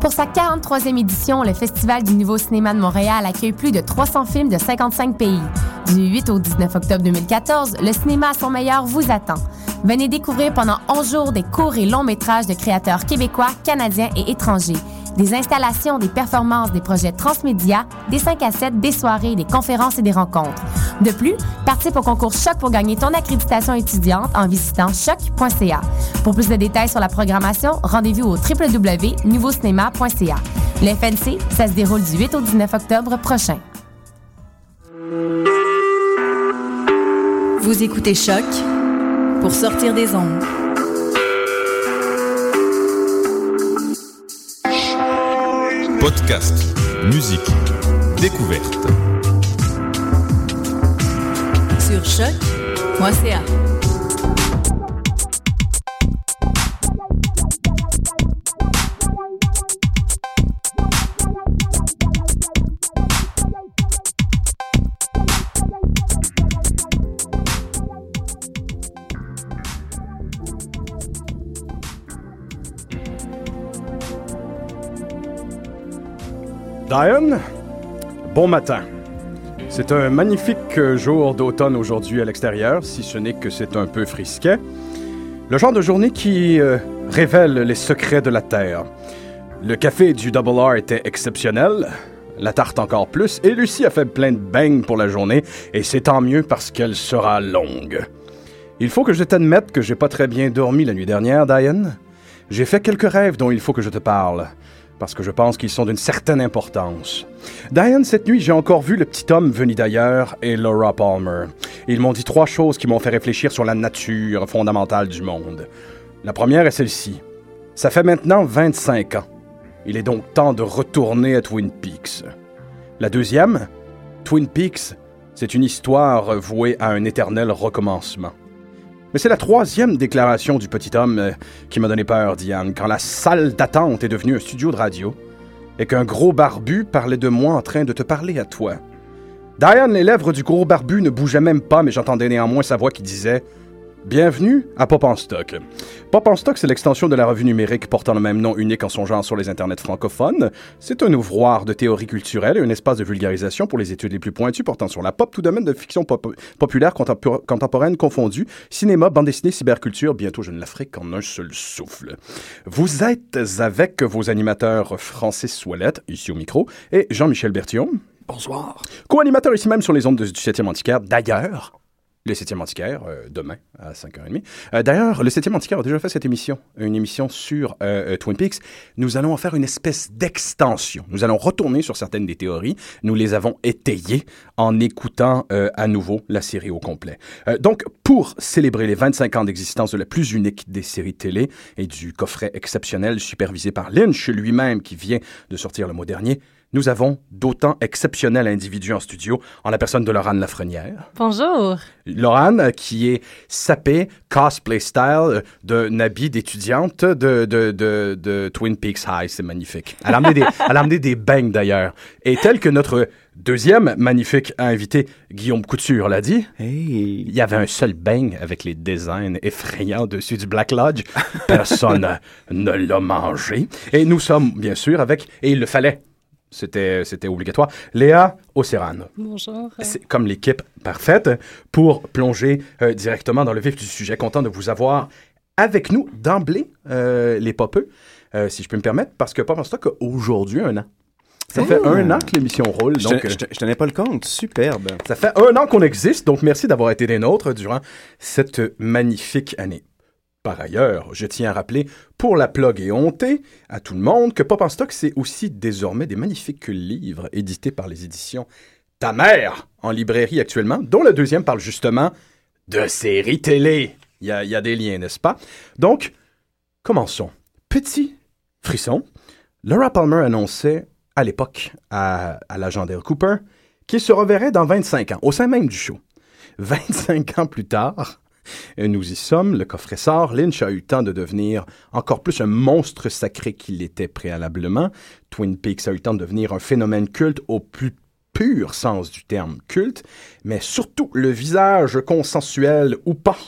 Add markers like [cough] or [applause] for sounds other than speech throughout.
Pour sa 43e édition, le Festival du Nouveau Cinéma de Montréal accueille plus de 300 films de 55 pays. Du 8 au 19 octobre 2014, le cinéma à son meilleur vous attend. Venez découvrir pendant 11 jours des courts et longs métrages de créateurs québécois, canadiens et étrangers. Des installations, des performances, des projets transmédia, des 5 à 7, des soirées, des conférences et des rencontres. De plus, participe au concours Choc pour gagner ton accréditation étudiante en visitant choc.ca. Pour plus de détails sur la programmation, rendez-vous au www.nouveaucinéma.ca. Le FNC, ça se déroule du 8 au 19 octobre prochain. Vous écoutez Choc pour sortir des ondes. Podcast, musique, découverte. Diane, bon matin. C'est un magnifique jour d'automne aujourd'hui à l'extérieur, si ce n'est que c'est un peu frisquet. Le genre de journée qui euh, révèle les secrets de la Terre. Le café du Double R était exceptionnel, la tarte encore plus, et Lucie a fait plein de bangs pour la journée, et c'est tant mieux parce qu'elle sera longue. Il faut que je t'admette que j'ai pas très bien dormi la nuit dernière, Diane. J'ai fait quelques rêves dont il faut que je te parle parce que je pense qu'ils sont d'une certaine importance. Diane, cette nuit, j'ai encore vu le petit homme venu d'ailleurs et Laura Palmer. Ils m'ont dit trois choses qui m'ont fait réfléchir sur la nature fondamentale du monde. La première est celle-ci. Ça fait maintenant 25 ans. Il est donc temps de retourner à Twin Peaks. La deuxième, Twin Peaks, c'est une histoire vouée à un éternel recommencement. Mais c'est la troisième déclaration du petit homme euh, qui m'a donné peur, Diane, quand la salle d'attente est devenue un studio de radio et qu'un gros barbu parlait de moi en train de te parler à toi. Diane, les lèvres du gros barbu ne bougeaient même pas, mais j'entendais néanmoins sa voix qui disait Bienvenue à Pop en Stock. Pop en Stock, c'est l'extension de la revue numérique portant le même nom unique en son genre sur les internets francophones. C'est un ouvroir de théorie culturelle et un espace de vulgarisation pour les études les plus pointues portant sur la pop, tout domaine de fiction pop- populaire contempor- contemporaine confondue, cinéma, bande dessinée, cyberculture. Bientôt, je ne la ferai qu'en un seul souffle. Vous êtes avec vos animateurs Francis Ouellette, ici au micro, et Jean-Michel Bertillon. Bonsoir. Co-animateur ici même sur les ondes de- du 7e antiquaire. D'ailleurs, le 7e antiquaire, euh, demain à 5h30. Euh, D'ailleurs, le 7e antiquaire a déjà fait cette émission, une émission sur euh, euh, Twin Peaks. Nous allons en faire une espèce d'extension. Nous allons retourner sur certaines des théories. Nous les avons étayées en écoutant à nouveau la série au complet. Donc, pour célébrer les 25 ans d'existence de la plus unique des séries télé et du coffret exceptionnel supervisé par Lynch lui-même qui vient de sortir le mois dernier, nous avons d'autant exceptionnels individus en studio en la personne de Laurent Lafrenière. Bonjour. Laurent, euh, qui est sapé, cosplay style, d'un habit d'étudiante de, de, de, de Twin Peaks High. C'est magnifique. Elle a amené des, elle a amené des bangs d'ailleurs. Et tel que notre deuxième magnifique invité, Guillaume Couture, l'a dit, Hey. il y avait un seul bang avec les designs effrayants dessus du Black Lodge. Personne [laughs] ne l'a mangé. Et nous sommes, bien sûr, avec, et il le fallait, c'était, c'était obligatoire, Léa Océran. Bonjour. C'est comme l'équipe parfaite pour plonger euh, directement dans le vif du sujet. Content de vous avoir avec nous d'emblée, euh, les popeux, euh, si je peux me permettre, parce que Pop en Stock a aujourd'hui un an. Ça fait un an que l'émission roule, Je, donc te- je te- je tenais pas le compte. Superbe. ça fait un an qu'on existe, donc merci d'avoir été des nôtres durant cette magnifique année. Par ailleurs, je tiens à rappeler, pour la plug et honter, à tout le monde, que Pop en Stock, c'est aussi désormais des magnifiques livres édités par les éditions Ta mère en librairie actuellement, dont le deuxième parle justement de séries télé. Il y a, des liens, n'est-ce pas? Donc, commençons. Petit frisson. Laura Palmer annonçait à l'époque à, à l'agent Cooper qu'il se reverrait dans 25 ans, au sein même du show. 25 ans plus tard, nous y sommes, le coffret sort, Lynch a eu le temps de devenir encore plus un monstre sacré qu'il l'était préalablement. Twin Peaks a eu le temps de devenir un phénomène culte au plus pur sens du terme culte, mais surtout le visage consensuel ou pas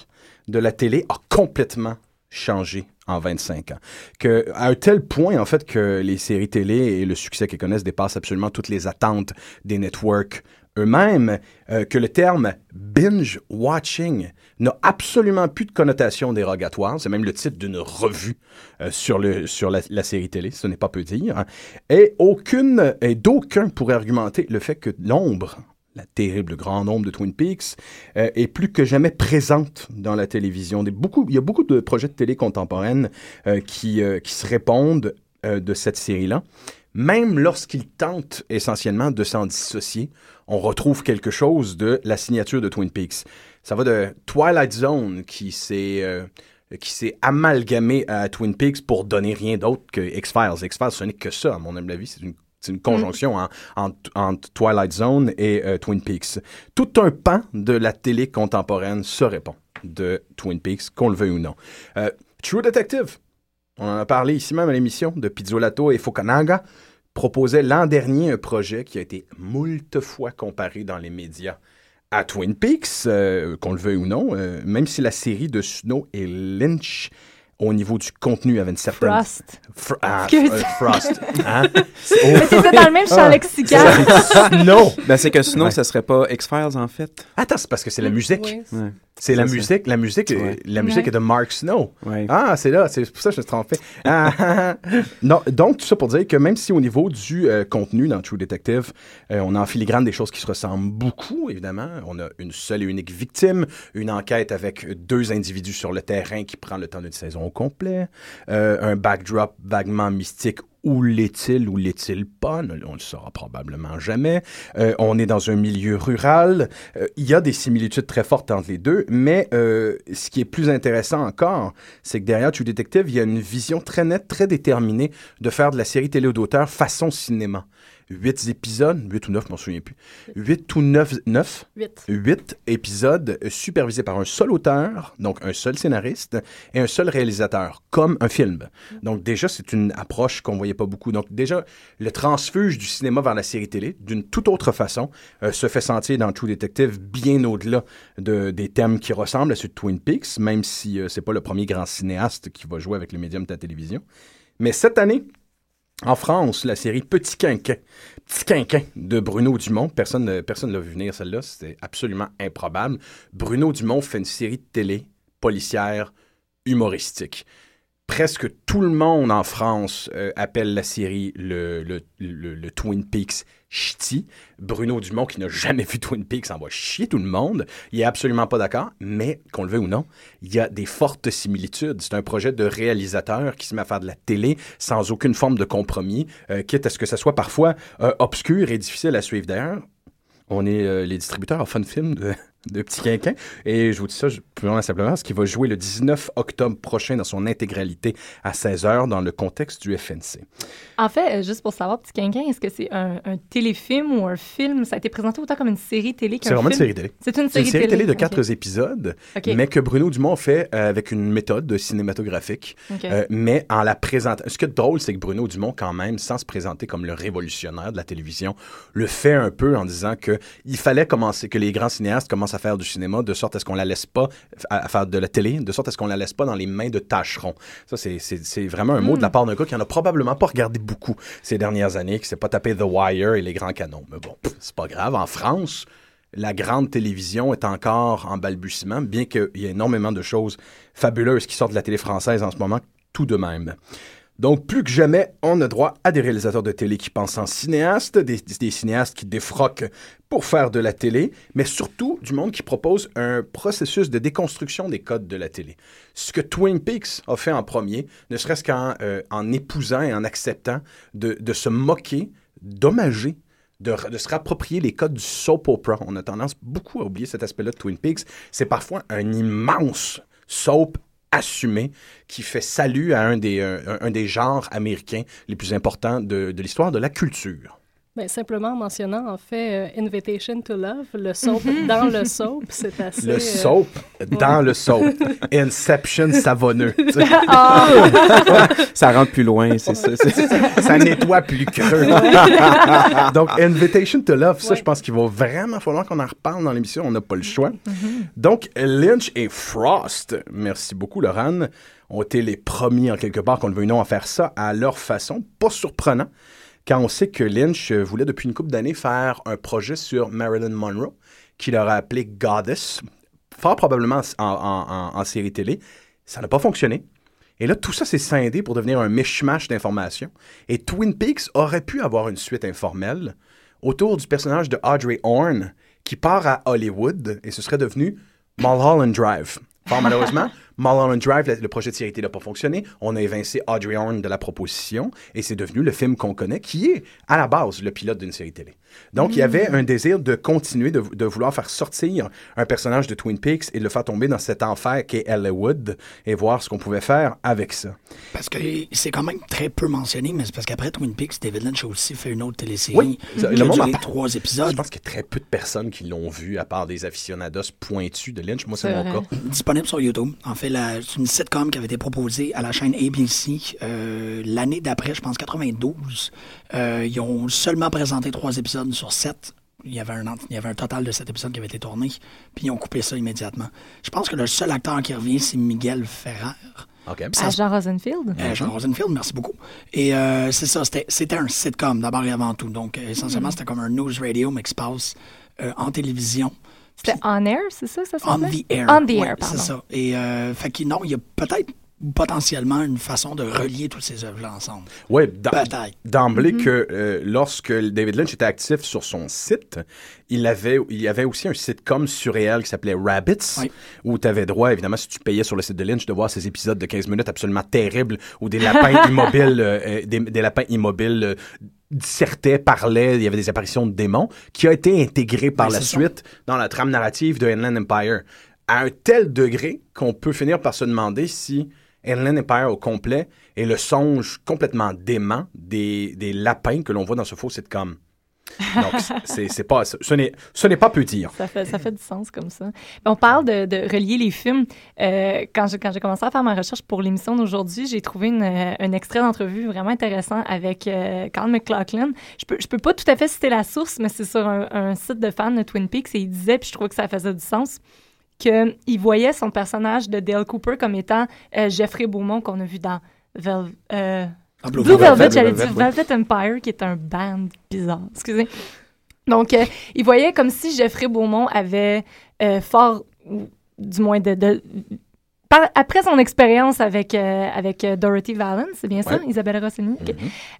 de la télé a complètement changé en 25 ans. Que, à un tel point, en fait, que les séries télé et le succès qu'elles connaissent dépassent absolument toutes les attentes des networks eux-mêmes, euh, que le terme binge watching n'a absolument plus de connotation dérogatoire. C'est même le titre d'une revue euh, sur, le, sur la, série télé, ce n'est pas peu dire. Et aucune, et d'aucun pourrait argumenter le fait que l'ombre, la terrible grand nombre de Twin Peaks, euh, est plus que jamais présente dans la télévision. Il y a beaucoup de projets de télé contemporaines euh, qui, qui se répondent de cette série-là. Même lorsqu'ils tentent essentiellement de s'en dissocier, on retrouve quelque chose de la signature de Twin Peaks. Ça va de Twilight Zone qui s'est euh, qui s'est amalgamé à Twin Peaks pour donner rien d'autre que X-Files. X-Files, ce n'est que ça, à mon avis. C'est une, conjonction en- entre Twilight Zone et euh, Twin Peaks. Tout un pan de la télé contemporaine se répond de Twin Peaks, qu'on le veuille ou non. Euh, True Detective, on en a parlé ici même à l'émission de Pizzolato et Fukunaga, proposait l'an dernier un projet qui a été moult fois comparé dans les médias à Twin Peaks, euh, qu'on le veuille ou non, euh, même si la série de Snow et Lynch, au niveau du contenu, avait une certaine... Frost. Fr- ah, Excuse. euh, Frost. [laughs] Hein? Mais c'est dans le même champ Ah. lexical. [laughs] Snow. Ben, c'est que sinon, Ouais. ça serait pas X-Files, en fait. Attends, c'est parce que c'est la musique. Oui. Ouais. C'est la musique. La musique, est- Ouais. la musique Ouais. est de Mark Snow. Ouais. Ah, c'est là, c'est pour ça que je me suis trompé. Ah, non, donc, tout ça pour dire que même si au niveau du euh, contenu dans True Detective, euh, on a en filigrane des choses qui se ressemblent beaucoup, évidemment. On a une seule et unique victime, une enquête avec deux individus sur le terrain qui prend le temps d'une saison au complet, euh, un backdrop vaguement mystique où l'est-il ou l'est-il pas? On le saura probablement jamais. Euh, on est dans un milieu rural. Euh, il y a des similitudes très fortes entre les deux, mais ce qui est plus intéressant encore, c'est que derrière True Detective, il y a une vision très nette, très déterminée de faire de la série télé d'auteur façon cinéma. Huit épisodes, huit ou neuf, je m'en souviens plus. Huit ou neuf, neuf? Huit. Huit épisodes euh, supervisés par un seul auteur, donc un seul scénariste, et un seul réalisateur, comme un film. Donc déjà, c'est une approche qu'on voyait pas beaucoup. Donc déjà, le transfuge du cinéma vers la série télé, d'une toute autre façon, euh, se fait sentir dans True Detective bien au-delà de, des thèmes qui ressemblent à ceux de Twin Peaks, même si euh, c'est pas le premier grand cinéaste qui va jouer avec le médium de la télévision. Mais cette année, en France, la série Petit Quinquin, Petit Quinquin de Bruno Dumont, personne ne personne l'a vu venir celle-là, c'était absolument improbable. Bruno Dumont fait une série de télé policière humoristique. Presque tout le monde en France euh, appelle la série le, Twin Peaks ch'ti. Bruno Dumont, qui n'a jamais vu Twin Peaks, envoie chier tout le monde. Il est absolument pas d'accord, mais qu'on le veuille ou non, il y a des fortes similitudes. C'est un projet de réalisateur qui se met à faire de la télé sans aucune forme de compromis, euh, quitte à ce que ça soit parfois euh, obscur et difficile à suivre. D'ailleurs, on est les distributeurs à Fun Film de Petit Quinquin. Et je vous dis ça purement simplement parce qu'il va jouer le 19 octobre prochain dans son intégralité à 16h dans le contexte du FNC. En fait, euh, juste pour savoir, Petit Quinquin, est-ce que c'est un, un téléfilm ou un film? Ça a été présenté autant comme une série télé qu'un C'est vraiment une film? série télé. C'est une C'est série, une série télé de quatre épisodes, mais que Bruno Dumont fait euh, avec une méthode cinématographique, euh, mais en la présentant. Ce qui est drôle, c'est que Bruno Dumont, quand même, sans se présenter comme le révolutionnaire de la télévision, le fait un peu en disant que il fallait commencer, que les grands cinéastes commencent à faire du cinéma de sorte à ce qu'on la laisse pas à, à faire de la télé, de sorte à ce qu'on la laisse pas dans les mains de tâcherons. Ça, c'est- vraiment un mot de la part d'un gars qui en a probablement pas regardé beaucoup ces dernières années, qui s'est pas tapé The Wire et les grands canons. Mais bon, c'est pas grave. En France, la grande télévision est encore en balbutiement, bien qu'il y ait énormément de choses fabuleuses qui sortent de la télé française en ce moment, tout de même. Donc, plus que jamais, on a droit à des réalisateurs de télé qui pensent en cinéastes, des, cinéastes qui défroquent pour faire de la télé, mais surtout du monde qui propose un processus de déconstruction des codes de la télé. Ce que Twin Peaks a fait en premier, ne serait-ce qu'en euh, épousant et en acceptant de, de se moquer, d'hommager de, de, se rapproprier les codes du soap opera. On a tendance beaucoup à oublier cet aspect-là de Twin Peaks. C'est parfois un immense soap assumé qui fait salut à un des, un, un des genres américains les plus importants de, de l'histoire de la culture. Ben, simplement en mentionnant, en fait, euh, Invitation to Love, le [laughs] soap dans le soap, c'est assez... Le soap euh... dans ouais. le soap. [laughs] Inception savonneux. [laughs] oh! ça rentre plus loin, c'est ça. ça nettoie plus creux. Donc, Invitation to Love, ça, ouais. je pense qu'il va vraiment falloir qu'on en reparle dans l'émission. On n'a pas le choix. Mm -hmm. Donc, Lynch et Frost, merci beaucoup, Laurent, ont été les premiers, en quelque part, qu'on le veuille non, à faire ça à leur façon. Pas surprenant quand on sait que Lynch voulait depuis une couple d'années faire un projet sur Marilyn Monroe, qu'il aurait appelé Goddess, fort probablement en, série télé. Ça n'a pas fonctionné. Et là, tout ça s'est scindé pour devenir un mishmash d'informations. Et Twin Peaks aurait pu avoir une suite informelle autour du personnage de Audrey Horne qui part à Hollywood et ce serait devenu Mulholland Drive. Fort malheureusement, [laughs] Mulholland Drive, le projet de série n'a pas fonctionné. On a évincé Audrey Horne de la proposition et c'est devenu le film qu'on connaît, qui est à la base le pilote d'une série télé. Donc, il y avait un désir de continuer, de, de, vouloir faire sortir un personnage de Twin Peaks et de le faire tomber dans cet enfer qu'est Hollywood et voir ce qu'on pouvait faire avec ça. Parce que c'est quand même très peu mentionné, mais c'est parce qu'après Twin Peaks, David Lynch a aussi fait une autre télésérie oui, qui le a monde duré en... trois épisodes. Je pense qu'il y a très peu de personnes qui l'ont vu, à part des aficionados pointus de Lynch. Moi, c'est mon cas. Disponible sur YouTube. En fait, c'est une sitcom qui avait été proposée à la chaîne ABC euh, l'année d'après, je pense 92. Euh, ils ont seulement présenté trois épisodes sur sept. Il y, avait un, il y avait un total de sept épisodes qui avaient été tournés, puis ils ont coupé ça immédiatement. Je pense que le seul acteur qui revient, c'est Miguel Ferrer. Okay. À Jean Rosenfield? Euh, Jean Rosenfield, merci beaucoup. Et euh, c'est ça, c'était un sitcom d'abord et avant tout. Donc, euh, essentiellement, mm -hmm. c'était comme un news radio, mais qui se passe en télévision. C'était On Air, c'est ça, ça On the Air. On the Air, pardon. C'est ça. Et, euh, fait que non, il y a peut-être potentiellement une façon de relier toutes ces œuvres-là ensemble. Oui, d'emblée mm -hmm. que euh, lorsque David Lynch était actif sur son site, il avait, il y avait aussi un sitcom surréel qui s'appelait Rabbits, oui. où tu avais droit, évidemment, si tu payais sur le site de Lynch, de voir ces épisodes de 15 minutes absolument terribles, où des lapins [laughs] immobiles, euh, des, des, lapins immobiles dissertaient, parlaient, il y avait des apparitions de démons, qui a été intégré par oui, la suite ça. dans la trame narrative de Inland Empire. À un tel degré qu'on peut finir par se demander si Inland Empire au complet est le songe complètement dément des, des lapins que l'on voit dans ce faux sitcom. Donc, c'est pas, ce n'est, ce n'est pas peu dire. Ça fait, ça fait du sens comme ça. On parle de, de relier les films. Euh, quand j'ai quand commencé à faire ma recherche pour l'émission d'aujourd'hui, j'ai trouvé une, un extrait d'entrevue vraiment intéressant avec euh, Carl McLaughlin. Je peux, je peux pas tout à fait citer la source, mais c'est sur un, un, site de fans de Twin Peaks et il disait, puis je trouvais que ça faisait du sens, qu'il voyait son personnage de Dale Cooper comme étant euh, Jeffrey Beaumont qu'on a vu dans Vel euh, Ah, Blue, Blue Velvet, Velvet j'allais dire Velvet Empire, qui est un band bizarre. Excusez. Donc, euh, il voyait comme si Jeffrey Beaumont avait euh, fort, du moins de, de par, après son expérience avec, euh, avec Dorothy Valance, c'est bien ça, Ouais. Isabelle Rossini,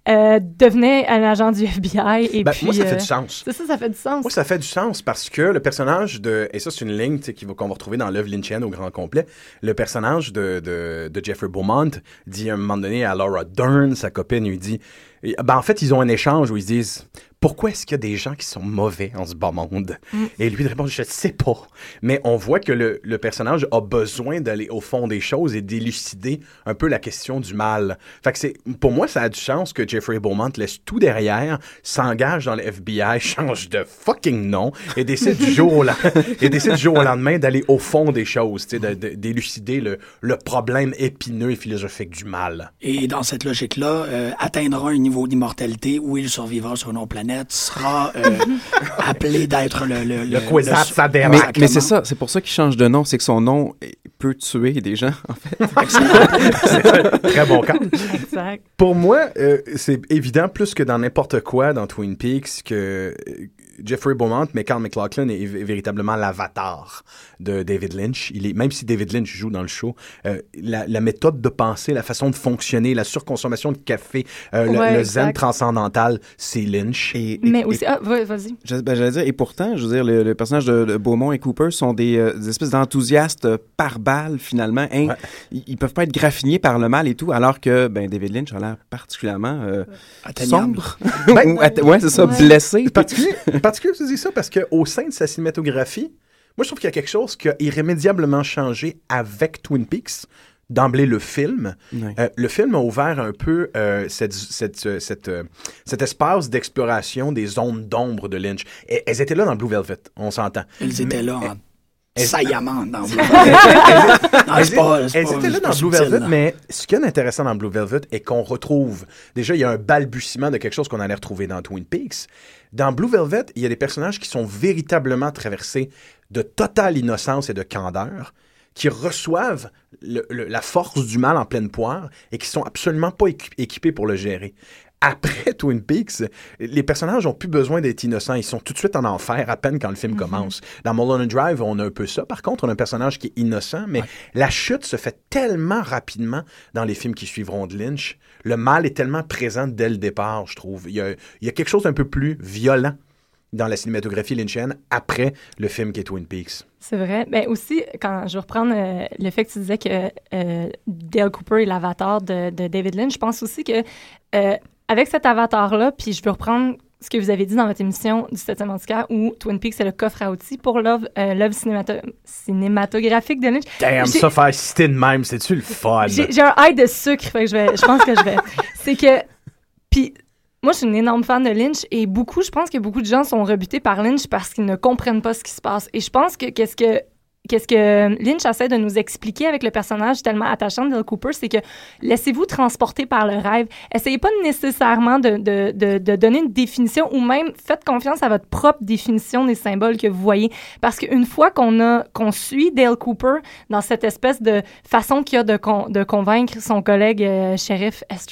euh, devenait un agent du FBI. Et Ben, puis, moi, ça fait euh, du sens. C'est ça, ça fait du sens. Moi, ça fait du sens parce que le personnage de. Et ça, c'est une ligne qu'on va retrouver dans l'œuvre lynchienne au grand complet. Le personnage de, de, de Jeffrey Beaumont dit à un moment donné à Laura Dern, sa copine, lui dit. Ben, en fait, ils ont un échange où ils se disent Pourquoi est-ce qu'il y a des gens qui sont mauvais en ce bas monde? Mm. Et lui il répond Je ne sais pas. Mais on voit que le, le personnage a besoin d'aller au fond des choses et d'élucider un peu la question du mal. Fait que c'est, pour moi, ça a du sens que Jeffrey Beaumont laisse tout derrière, s'engage dans le FBI, [laughs] change de fucking nom et décide du jour au, et décide du jour au lendemain d'aller au fond des choses, d'élucider le, le problème épineux et philosophique du mal. Et dans cette logique-là, euh, atteindra un niveau d'immortalité où il survivra sur une autre planète, sera euh, [laughs] appelé d'être le... Le, Le le-. Mais, Exactement. mais c'est ça, c'est pour ça qu'il change de nom, c'est que son nom peut tuer des gens, en fait. [laughs] C'est un très bon cas. Exact. Pour moi, euh, c'est évident plus que dans n'importe quoi dans Twin Peaks que euh, Jeffrey Beaumont, mais Carl McLaughlin est, est véritablement l'avatar de David Lynch. Il est, même si David Lynch joue dans le show, euh, la, la méthode de penser, la façon de fonctionner, la surconsommation de café, euh, le- Ouais, le, zen transcendantal, c'est Lynch. Et, Mais aussi, ah, vas-y. Ben, J'allais dire, et pourtant, je veux dire, le, le personnage de, de Beaumont et Cooper sont des, euh, des espèces d'enthousiastes par balle, finalement. Hein, Ouais. ils, ils peuvent pas être graffinés par le mal et tout, alors que ben, David Lynch a l'air particulièrement euh, sombre. [laughs] Ben, ouais, c'est ça, Ouais. blessé. particulier, [laughs] particulier que tu dis ça parce qu'au sein de sa cinématographie, moi je trouve qu'il y a quelque chose qui a irrémédiablement changé avec Twin Peaks. D'emblée, le film. Euh, le film a ouvert un peu euh, cette, cette, euh, cette, euh, cet espace d'exploration des zones d'ombre de Lynch. Et, elles étaient là dans Blue Velvet, on s'entend. Ils étaient là en Elles- saillamment dans Blue Elles- Non, c'est pas- c'est elles pas- étaient là dans Blue Velvet, mais ce qui est intéressant dans Blue Velvet est qu'on retrouve. Déjà, il y a un balbutiement de quelque chose qu'on allait retrouver dans Twin Peaks. Dans Blue Velvet, il y a des personnages qui sont véritablement traversés de totale innocence et de candeur, qui reçoivent le- le- la force du mal en pleine poire et qui sont absolument pas équi- équipés pour le gérer. Après [laughs] Twin Peaks, les personnages ont plus besoin d'être innocents. Ils sont tout de suite en enfer à peine quand le film commence. Dans Mulholland Drive, on a un peu ça. Par contre, on a un personnage qui est innocent, mais la chute se fait tellement rapidement dans les films qui suivront de Lynch. Le mal est tellement présent dès le départ, je trouve. Il y a, il y a quelque chose d'un peu plus violent dans la cinématographie lynchienne après le film qui est Twin Peaks. C'est vrai. Ben aussi, quand je vais reprendre euh, le fait que tu disais que euh, Dale Cooper est l'avatar de, de David Lynch, je pense aussi que euh, avec cet avatar-là, puis je veux reprendre ce que vous avez dit dans votre émission du 7e antiquaire où Twin Peaks c'est le coffre à outils pour l'œuvre euh, l'œuvre cinémato- cinématographique de Lynch. Damn, ça faire citer de même, c'est-tu le fun? J'ai j'ai un high de sucre, fait que je, vais, je pense que je vais. [laughs] C'est que. Puis, moi, je suis une énorme fan de Lynch et beaucoup, je pense que beaucoup de gens sont rebutés par Lynch parce qu'ils ne comprennent pas ce qui se passe. Et je pense que qu'est-ce que. Qu'est-ce que Lynch essaie de nous expliquer avec le personnage tellement attachant de Dale Cooper, c'est que laissez-vous transporter par le rêve. Essayez pas nécessairement de, de, de, de donner une définition ou même faites confiance à votre propre définition des symboles que vous voyez. Parce qu'une fois qu'on a qu'on suit Dale Cooper dans cette espèce de façon qu'il a de, con- de convaincre son collègue euh, shérif S.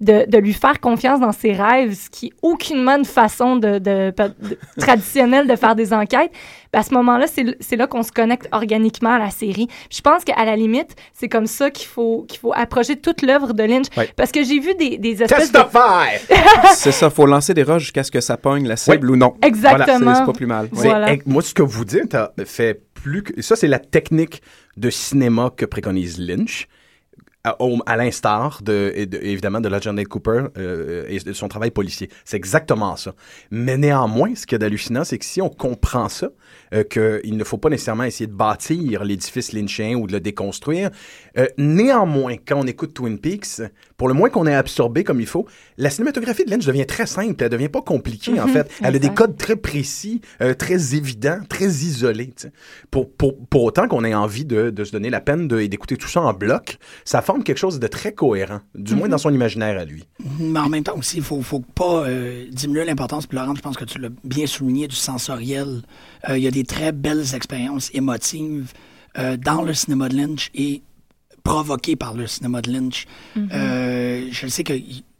De, de lui faire confiance dans ses rêves, ce qui est aucunement une façon de, de- de- traditionnelle de faire des enquêtes, à ce moment-là, c'est c'est là qu'on se connecte organiquement à la série. Puis je pense qu'à la limite, c'est comme ça qu'il faut, qu'il faut approcher toute l'œuvre de Lynch. Parce que j'ai vu des, des espèces de... Testify! [laughs] c'est ça, faut lancer des roches jusqu'à ce que ça pogne la cible ou non. Exactement. Voilà, c'est- pas plus mal. Voilà. Moi, ce que vous dites a fait plus que. Ça, c'est la technique de cinéma que préconise Lynch. À, l'instar de, évidemment de la Janet Cooper euh, et de son travail policier. C'est exactement ça. Mais néanmoins, ce qu'il y a d'hallucinant, c'est que si on comprend ça, euh, qu'il ne faut pas nécessairement essayer de bâtir l'édifice lynchien ou de le déconstruire, euh, néanmoins, quand on écoute Twin Peaks, pour le moins qu'on ait absorbé comme il faut, la cinématographie de Lynch devient très simple, elle devient pas compliquée en Mhm, fait. Elle a des codes très précis, euh, très évidents, très isolés. Pour, pour, pour autant qu'on ait envie de, de se donner la peine d'écouter tout ça en bloc, ça forme quelque chose de très cohérent, du moins Mhm. dans son imaginaire à lui. Mais en même temps aussi, il faut, faut pas euh, diminuer l'importance. Laurent, je pense que tu l'as bien souligné, du sensoriel. Il y a des très belles expériences émotives euh, dans le cinéma de Lynch et provoquées par le cinéma de Lynch. Euh, je sais que,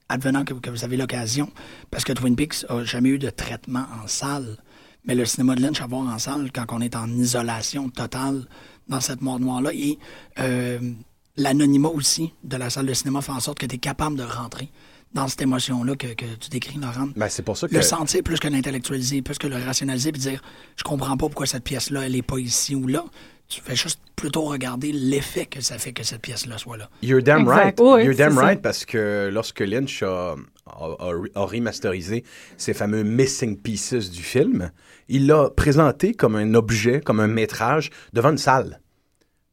advenant que, que vous avez l'occasion, parce que Twin Peaks a jamais eu de traitement en salle, mais le cinéma de Lynch à voir en salle quand on est en isolation totale dans cette mort noire-là et euh, l'anonymat aussi de la salle de cinéma fait en sorte que tu es capable de rentrer dans cette émotion-là que, que tu décris, Laurent. Ben, c'est pour ça que... Le sentir plus que l'intellectualiser, plus que le rationaliser, puis dire je comprends pas pourquoi cette pièce-là, elle est pas ici ou là. Tu fais juste plutôt regarder l'effet que ça fait que cette pièce-là soit là. You're damn Exact. right. Oui, You're damn ça. right parce que lorsque Lynch a, a, a- a remasterisé ces fameux missing pieces du film, il l'a présenté comme un objet, comme un métrage devant une salle.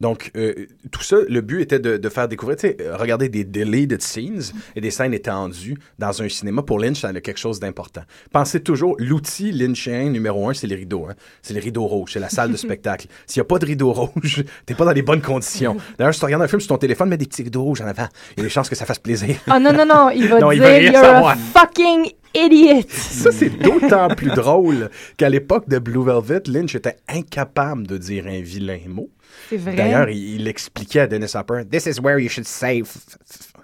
Donc, euh, tout ça, le but était de, de faire découvrir, tu sais, euh, regarder des deleted scenes et des scènes étendues dans un cinéma. Pour Lynch, ça a quelque chose d'important. Pensez toujours, l'outil lynchien numéro un, c'est les rideaux. Hein? C'est les rideaux rouges, c'est la salle de [laughs] spectacle. S'il n'y a pas de rideaux rouges, [laughs] t'es pas dans les bonnes conditions. D'ailleurs, si tu regardes un film sur ton téléphone, mets des petits rideaux rouges en avant. Il y a des chances que ça fasse plaisir. Ah non, non, non, il va [laughs] Non, il dire rien You're a fucking idiot. Ça, c'est d'autant plus drôle qu'à l'époque de Blue Velvet, Lynch était incapable de dire un vilain mot. C'est vrai. D'ailleurs, il, il expliquait à Dennis Hopper, This is where you should f-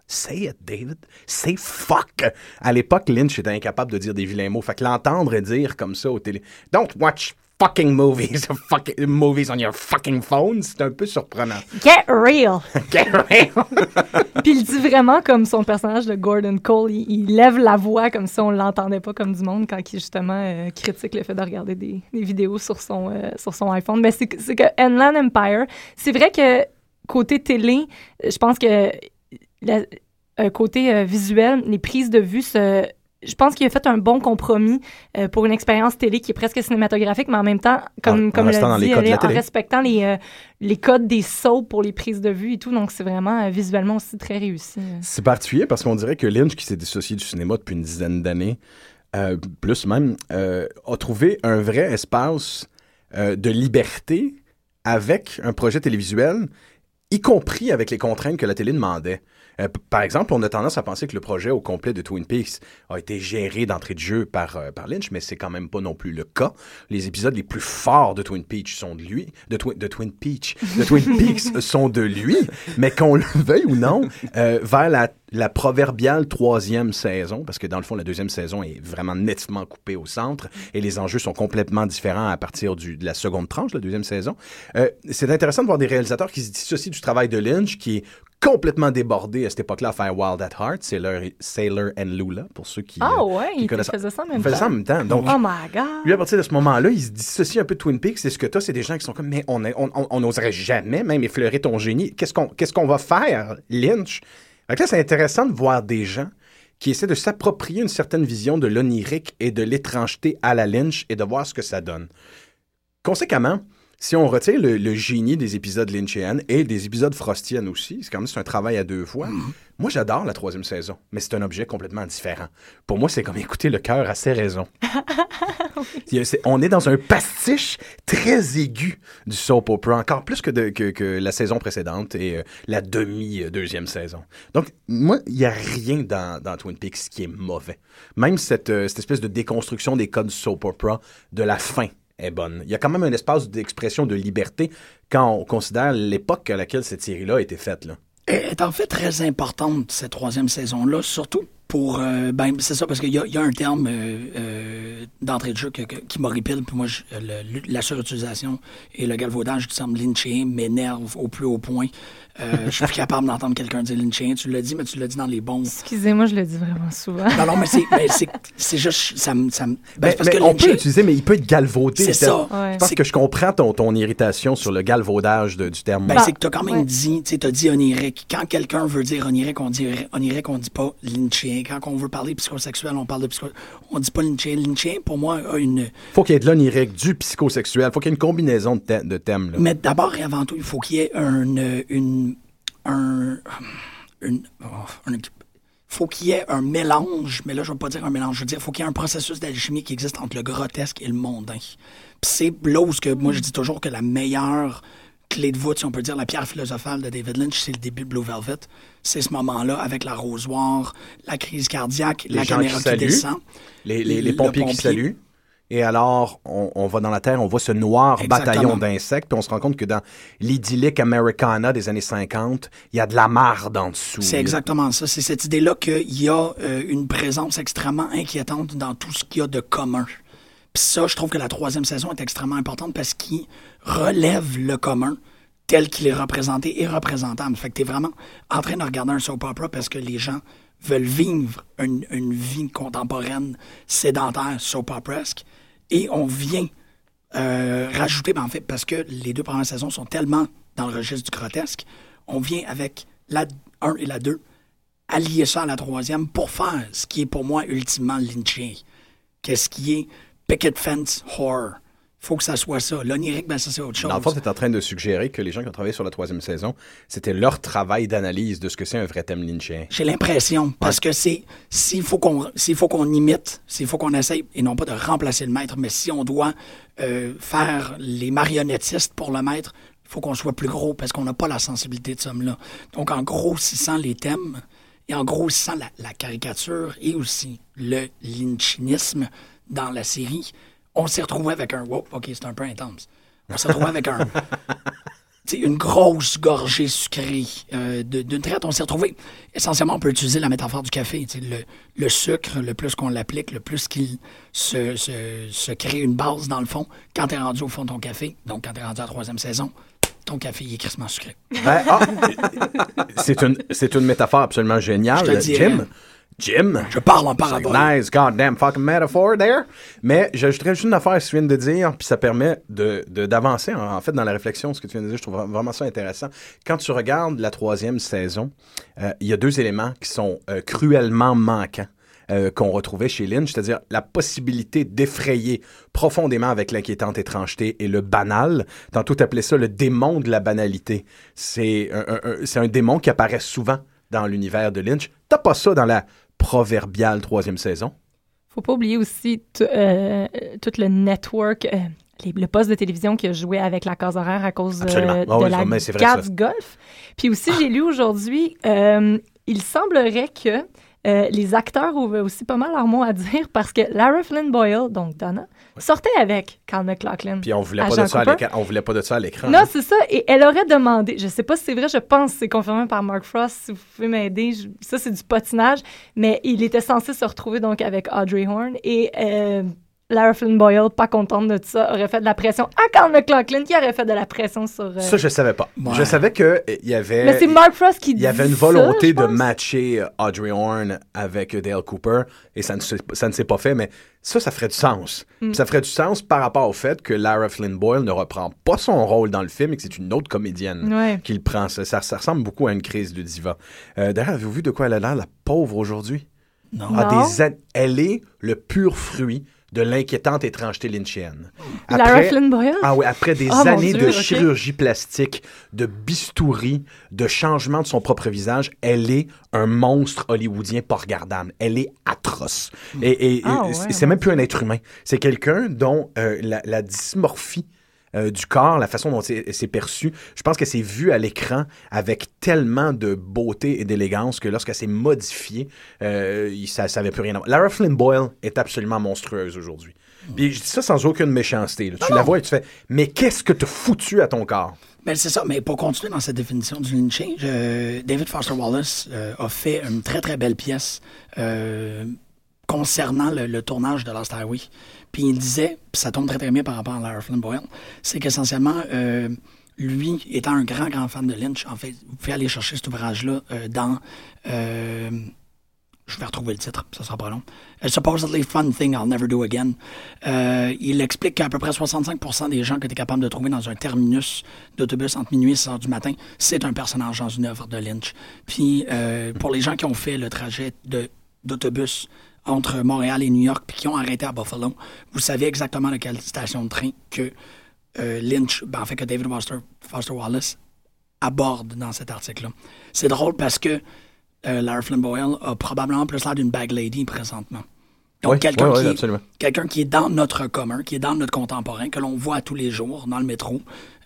Say it, David. Say fuck. À l'époque, Lynch était incapable de dire des vilains mots. Fait que l'entendre dire comme ça au télé. Don't watch fucking movies, [laughs] fucking movies on your fucking phone, c'est un peu surprenant. Get real! [laughs] Get real! [laughs] Puis il dit vraiment comme son personnage de Gordon Cole, il, il lève la voix comme si on l'entendait pas comme du monde quand il justement euh, critique le fait de regarder des, des vidéos sur son, euh, sur son iPhone. Mais c'est que- Inland Empire, c'est vrai que côté télé, je pense que la- euh, côté visuel, les prises de vue se je pense qu'il a fait un bon compromis euh, pour une expérience télé qui est presque cinématographique, mais en même temps, comme, En- comme dit, en respectant les, euh, les codes des sauts pour les prises de vue et tout. Donc, c'est vraiment euh, visuellement aussi très réussi. C'est particulier parce qu'on dirait que Lynch, qui s'est dissocié du cinéma depuis une dizaine d'années, plus même, a trouvé un vrai espace de liberté avec un projet télévisuel, y compris avec les contraintes que la télé demandait. Euh, par exemple, on a tendance à penser que le projet au complet de Twin Peaks a été géré d'entrée de jeu par, euh, par Lynch, mais c'est quand même pas non plus le cas. Les épisodes les plus forts de Twin Peaks sont de lui, de, Twi- de Twin Peaks, de Twin [laughs] Peaks sont de lui, mais qu'on le veuille ou non, euh, vers la, la proverbiale troisième saison, parce que dans le fond, la deuxième saison est vraiment nettement coupée au centre et les enjeux sont complètement différents à partir du, de la seconde tranche, la deuxième saison. Euh, c'est intéressant de voir des réalisateurs qui se dissocient du travail de Lynch, qui est complètement débordé à cette époque-là à faire Wild at Heart, Sailor, Sailor and Lula, pour ceux qui, Ah euh, ouais, qui il connaissent. faisait ça en même temps. ça en même temps. Donc, oh my God! lui, à partir de ce moment-là, il se dissocie un peu de Twin Peaks. Et ce que tu c'est des gens qui sont comme, mais on n'oserait jamais même effleurer ton génie. Qu'est-ce qu'on qu'est-ce qu'on va faire, Lynch? Que là, c'est intéressant de voir des gens qui essaient de s'approprier une certaine vision de l'onirique et de l'étrangeté à la Lynch et de voir ce que ça donne. Conséquemment, si on retire le, le génie des épisodes Lynchian et des épisodes Frostian aussi, c'est quand même un travail à deux fois. Moi, j'adore la troisième saison, mais c'est un objet complètement différent. Pour moi, c'est comme écouter le cœur à ses raisons. [laughs] On est dans un pastiche très aigu du soap opera, encore plus que, de- que, que la saison précédente et euh, la demi-deuxième saison. Donc, moi, il n'y a rien dans, dans Twin Peaks qui est mauvais. Même cette, euh, cette espèce de déconstruction des codes soap opera de la fin est bonne. Il y a quand même un espace d'expression de liberté quand on considère l'époque à laquelle cette série-là a été faite. Là. Elle est en fait très importante, cette troisième saison-là, surtout pour... euh, ben, c'est ça, parce qu'il y, a- il y a un terme euh, euh, d'entrée de jeu que- que- qui m'horripile, puis moi, je- le- la surutilisation et le galvaudage qui semble lynchien m'énerve au plus haut point. Euh, je suis plus [laughs] capable d'entendre quelqu'un dire lynchien. Tu l'as dit, mais tu l'as dit dans les bons... Excusez-moi, je le dis vraiment souvent. Non, non, mais c'est, mais c'est, [laughs] c'est juste... Ça, me- ça, me- ben, Mais, parce mais que on peut l'utiliser, mais il peut être galvaudé. C'est le terme. ça. Ouais. Je pense C'est- que je comprends ton, ton irritation sur le galvaudage de- du terme. Ben, c'est que t'as quand même dit, tu sais, t'as dit onirique. Quand quelqu'un veut dire onirique, on dit onirique, on dit pas lynchien. Quand on veut parler psychosexuel, on parle de psycho... On dit pas lynchien. Lynchien, pour moi, a une... faut qu'il y ait de l'onirique, du psychosexuel. faut qu'il y ait une combinaison de, de thèmes. là. Mais d'abord et avant tout, il faut qu'il y ait un... euh, Une... Un... Une... oh, faut qu'il y ait un mélange, mais là, je veux pas dire un mélange, je veux dire, faut qu'il y ait un processus d'alchimie qui existe entre le grotesque et le mondain. C'est là où ce que moi, je dis toujours que la meilleure clé de voûte, si on peut dire, la pierre philosophale de David Lynch, c'est le début de Blue Velvet. C'est ce moment-là avec l'arrosoir, la crise cardiaque, Les la gens caméra qui qui, saluent, descend. Les, les- les le pompiers qui pompier. saluent. Et alors, on, on va dans la Terre, on voit ce noir Exactement. bataillon d'insectes, puis on se rend compte que dans l'idyllique Americana des années 50, il y a de la marde en dessous. C'est exactement ça. C'est cette idée-là qu'il y a euh, une présence extrêmement inquiétante dans tout ce qu'il y a de commun. Puis ça, je trouve que la troisième saison est extrêmement importante parce qu'il relève le commun tel qu'il est représenté et représentable. Fait que t'es vraiment en train de regarder un soap opera parce que les gens veulent vivre une, une vie contemporaine sédentaire, soap opera-esque, et on vient euh, rajouter, ben, en fait, parce que les deux premières saisons sont tellement dans le registre du grotesque, on vient avec la 1 et la 2, allier ça à la troisième pour faire ce qui est pour moi ultimement lynchien. Qu'est-ce qui est picket fence horror. faut que ça soit ça. L'onirique, ben ça c'est autre chose. Le fond, tu es en train de suggérer que les gens qui ont travaillé sur la troisième saison, c'était leur travail d'analyse de ce que c'est un vrai thème lynchien. J'ai l'impression, parce que c'est s'il faut qu'on s'il faut qu'on imite, s'il faut qu'on essaye, et non pas de remplacer le maître, mais si on doit euh, faire les marionnettistes pour le maître, il faut qu'on soit plus gros parce qu'on n'a pas la sensibilité de ce homme-là. Donc en grossissant les thèmes et en grossissant la, la caricature et aussi le lynchinisme dans la série, on s'est retrouvé avec un wow, ok, c'est un peu intense. On s'est retrouvé avec un [laughs] tu sais, une grosse gorgée sucrée euh, de- d'une traite. On s'est retrouvé. Essentiellement, on peut utiliser la métaphore du café. Le, le sucre, le plus qu'on l'applique, le plus qu'il se, se, se crée une base dans le fond. Quand tu es rendu au fond de ton café, donc quand tu es rendu à la troisième saison, ton café il est crissement sucré. Ben, ah, c'est une, c'est une métaphore absolument géniale. Jim. Jim? Je parle en parabole. Nice goddamn fucking metaphor there. Mais j'ajouterais juste une affaire à ce que tu viens de dire, puis ça permet de, de- d'avancer en, en fait dans la réflexion. Ce que tu viens de dire, je trouve vraiment ça intéressant. Quand tu regardes la troisième saison, euh, il y a deux éléments qui sont euh, cruellement manquants. euh, qu'on retrouvait chez Lynch, c'est-à-dire la possibilité d'effrayer profondément avec l'inquiétante étrangeté et le banal. Tantôt, tu appelais ça le démon de la banalité. C'est un, un- un- c'est un démon qui apparaît souvent dans l'univers de Lynch. T'as pas ça dans la proverbiale troisième saison. Faut pas oublier aussi euh, tout le network, euh, les- le poste de télévision qui a joué avec la case horaire à cause euh. Ah de oui, la vrai, guerre du Golfe. Puis aussi, j'ai lu aujourd'hui, il semblerait que euh, les acteurs avaient aussi pas mal leur mot à dire parce que Lara Flynn Boyle, donc Donna, sortait avec Carl McLaughlin. Puis on voulait pas de ça à l'écran. On voulait pas de ça à l'écran. Non, hein. c'est ça. Et elle aurait demandé, je sais pas si c'est vrai, je pense que c'est confirmé par Mark Frost, si vous pouvez m'aider. je- Ça, c'est du patinage. Mais il était censé se retrouver donc avec Audrey Horn. Et euh, Lara Flynn Boyle, pas contente de ça, aurait fait de la pression à Carl McLaughlin, qui aurait fait de la pression sur. euh, Ça, je savais pas. Ouais. Je savais qu'il y avait. Mais c'est Mark Frost qui Il y avait une volonté de matcher euh, Audrey Horn avec euh, Dale Cooper et ça ne, s'est- ça ne s'est pas fait, mais ça, ça ferait du sens. Mm. Ça ferait du sens par rapport au fait que Lara Flynn Boyle ne reprend pas son rôle dans le film et que c'est une autre comédienne Ouais. qui le prend. Ça, ça- ça ressemble beaucoup à une crise de diva. Euh, D'ailleurs, avez-vous vu de quoi elle a l'air, la pauvre aujourd'hui? Non. Ah, Non. des Elle est le pur fruit de l'inquiétante étrangeté lynchienne. Lara Après- Flynn Boyle? Ah oui, après des mon années Dieu, de chirurgie plastique, de bistouri, de changement de son propre visage, elle est un monstre hollywoodien pas regardable. Elle est atroce. Et, et- Ah, et ouais, c'est- c'est même plus un être humain. C'est quelqu'un dont euh, la, la dysmorphie euh, du corps, la façon dont c'est c'est perçu, je pense que c'est vu à l'écran avec tellement de beauté et d'élégance que lorsqu'elle s'est modifiée, euh, ça n'avait plus rien à voir. Lara Flynn Boyle est absolument monstrueuse aujourd'hui. Puis je dis ça sans aucune méchanceté. là. Tu la vois et tu fais Mais qu'est-ce que t'as foutu à ton corps? Ben, c'est ça, mais pour continuer dans cette définition du lynching, je- David Foster Wallace euh, a fait une très très belle pièce euh, concernant le, tournage de Lost Highway. Puis il disait, puis ça tombe très très bien par rapport à Lara Flynn Boyle, c'est qu'essentiellement, euh, lui, étant un grand grand fan de Lynch, en fait, vous pouvez aller chercher cet ouvrage-là euh, dans... euh, je vais retrouver le titre, ça sera pas long. A supposedly fun thing I'll never do again. Il explique qu'à peu près 65% des gens que tu es capable de trouver dans un terminus d'autobus entre minuit et 6 heures du matin, c'est un personnage dans une œuvre de Lynch. Puis pour les gens qui ont fait le trajet d'autobus entre Montréal et New York, puis qui ont arrêté à Buffalo, vous savez exactement de quelle station de train que euh, Lynch, ben, en fait que David Foster, Foster Wallace aborde dans cet article-là. C'est drôle parce que euh, Lara Flynn Boyle a probablement plus l'air d'une bag lady présentement. Donc, Oui, quelqu'un oui, oui, qui, qui est dans notre commun, qui est dans notre contemporain, que l'on voit tous les jours dans le métro.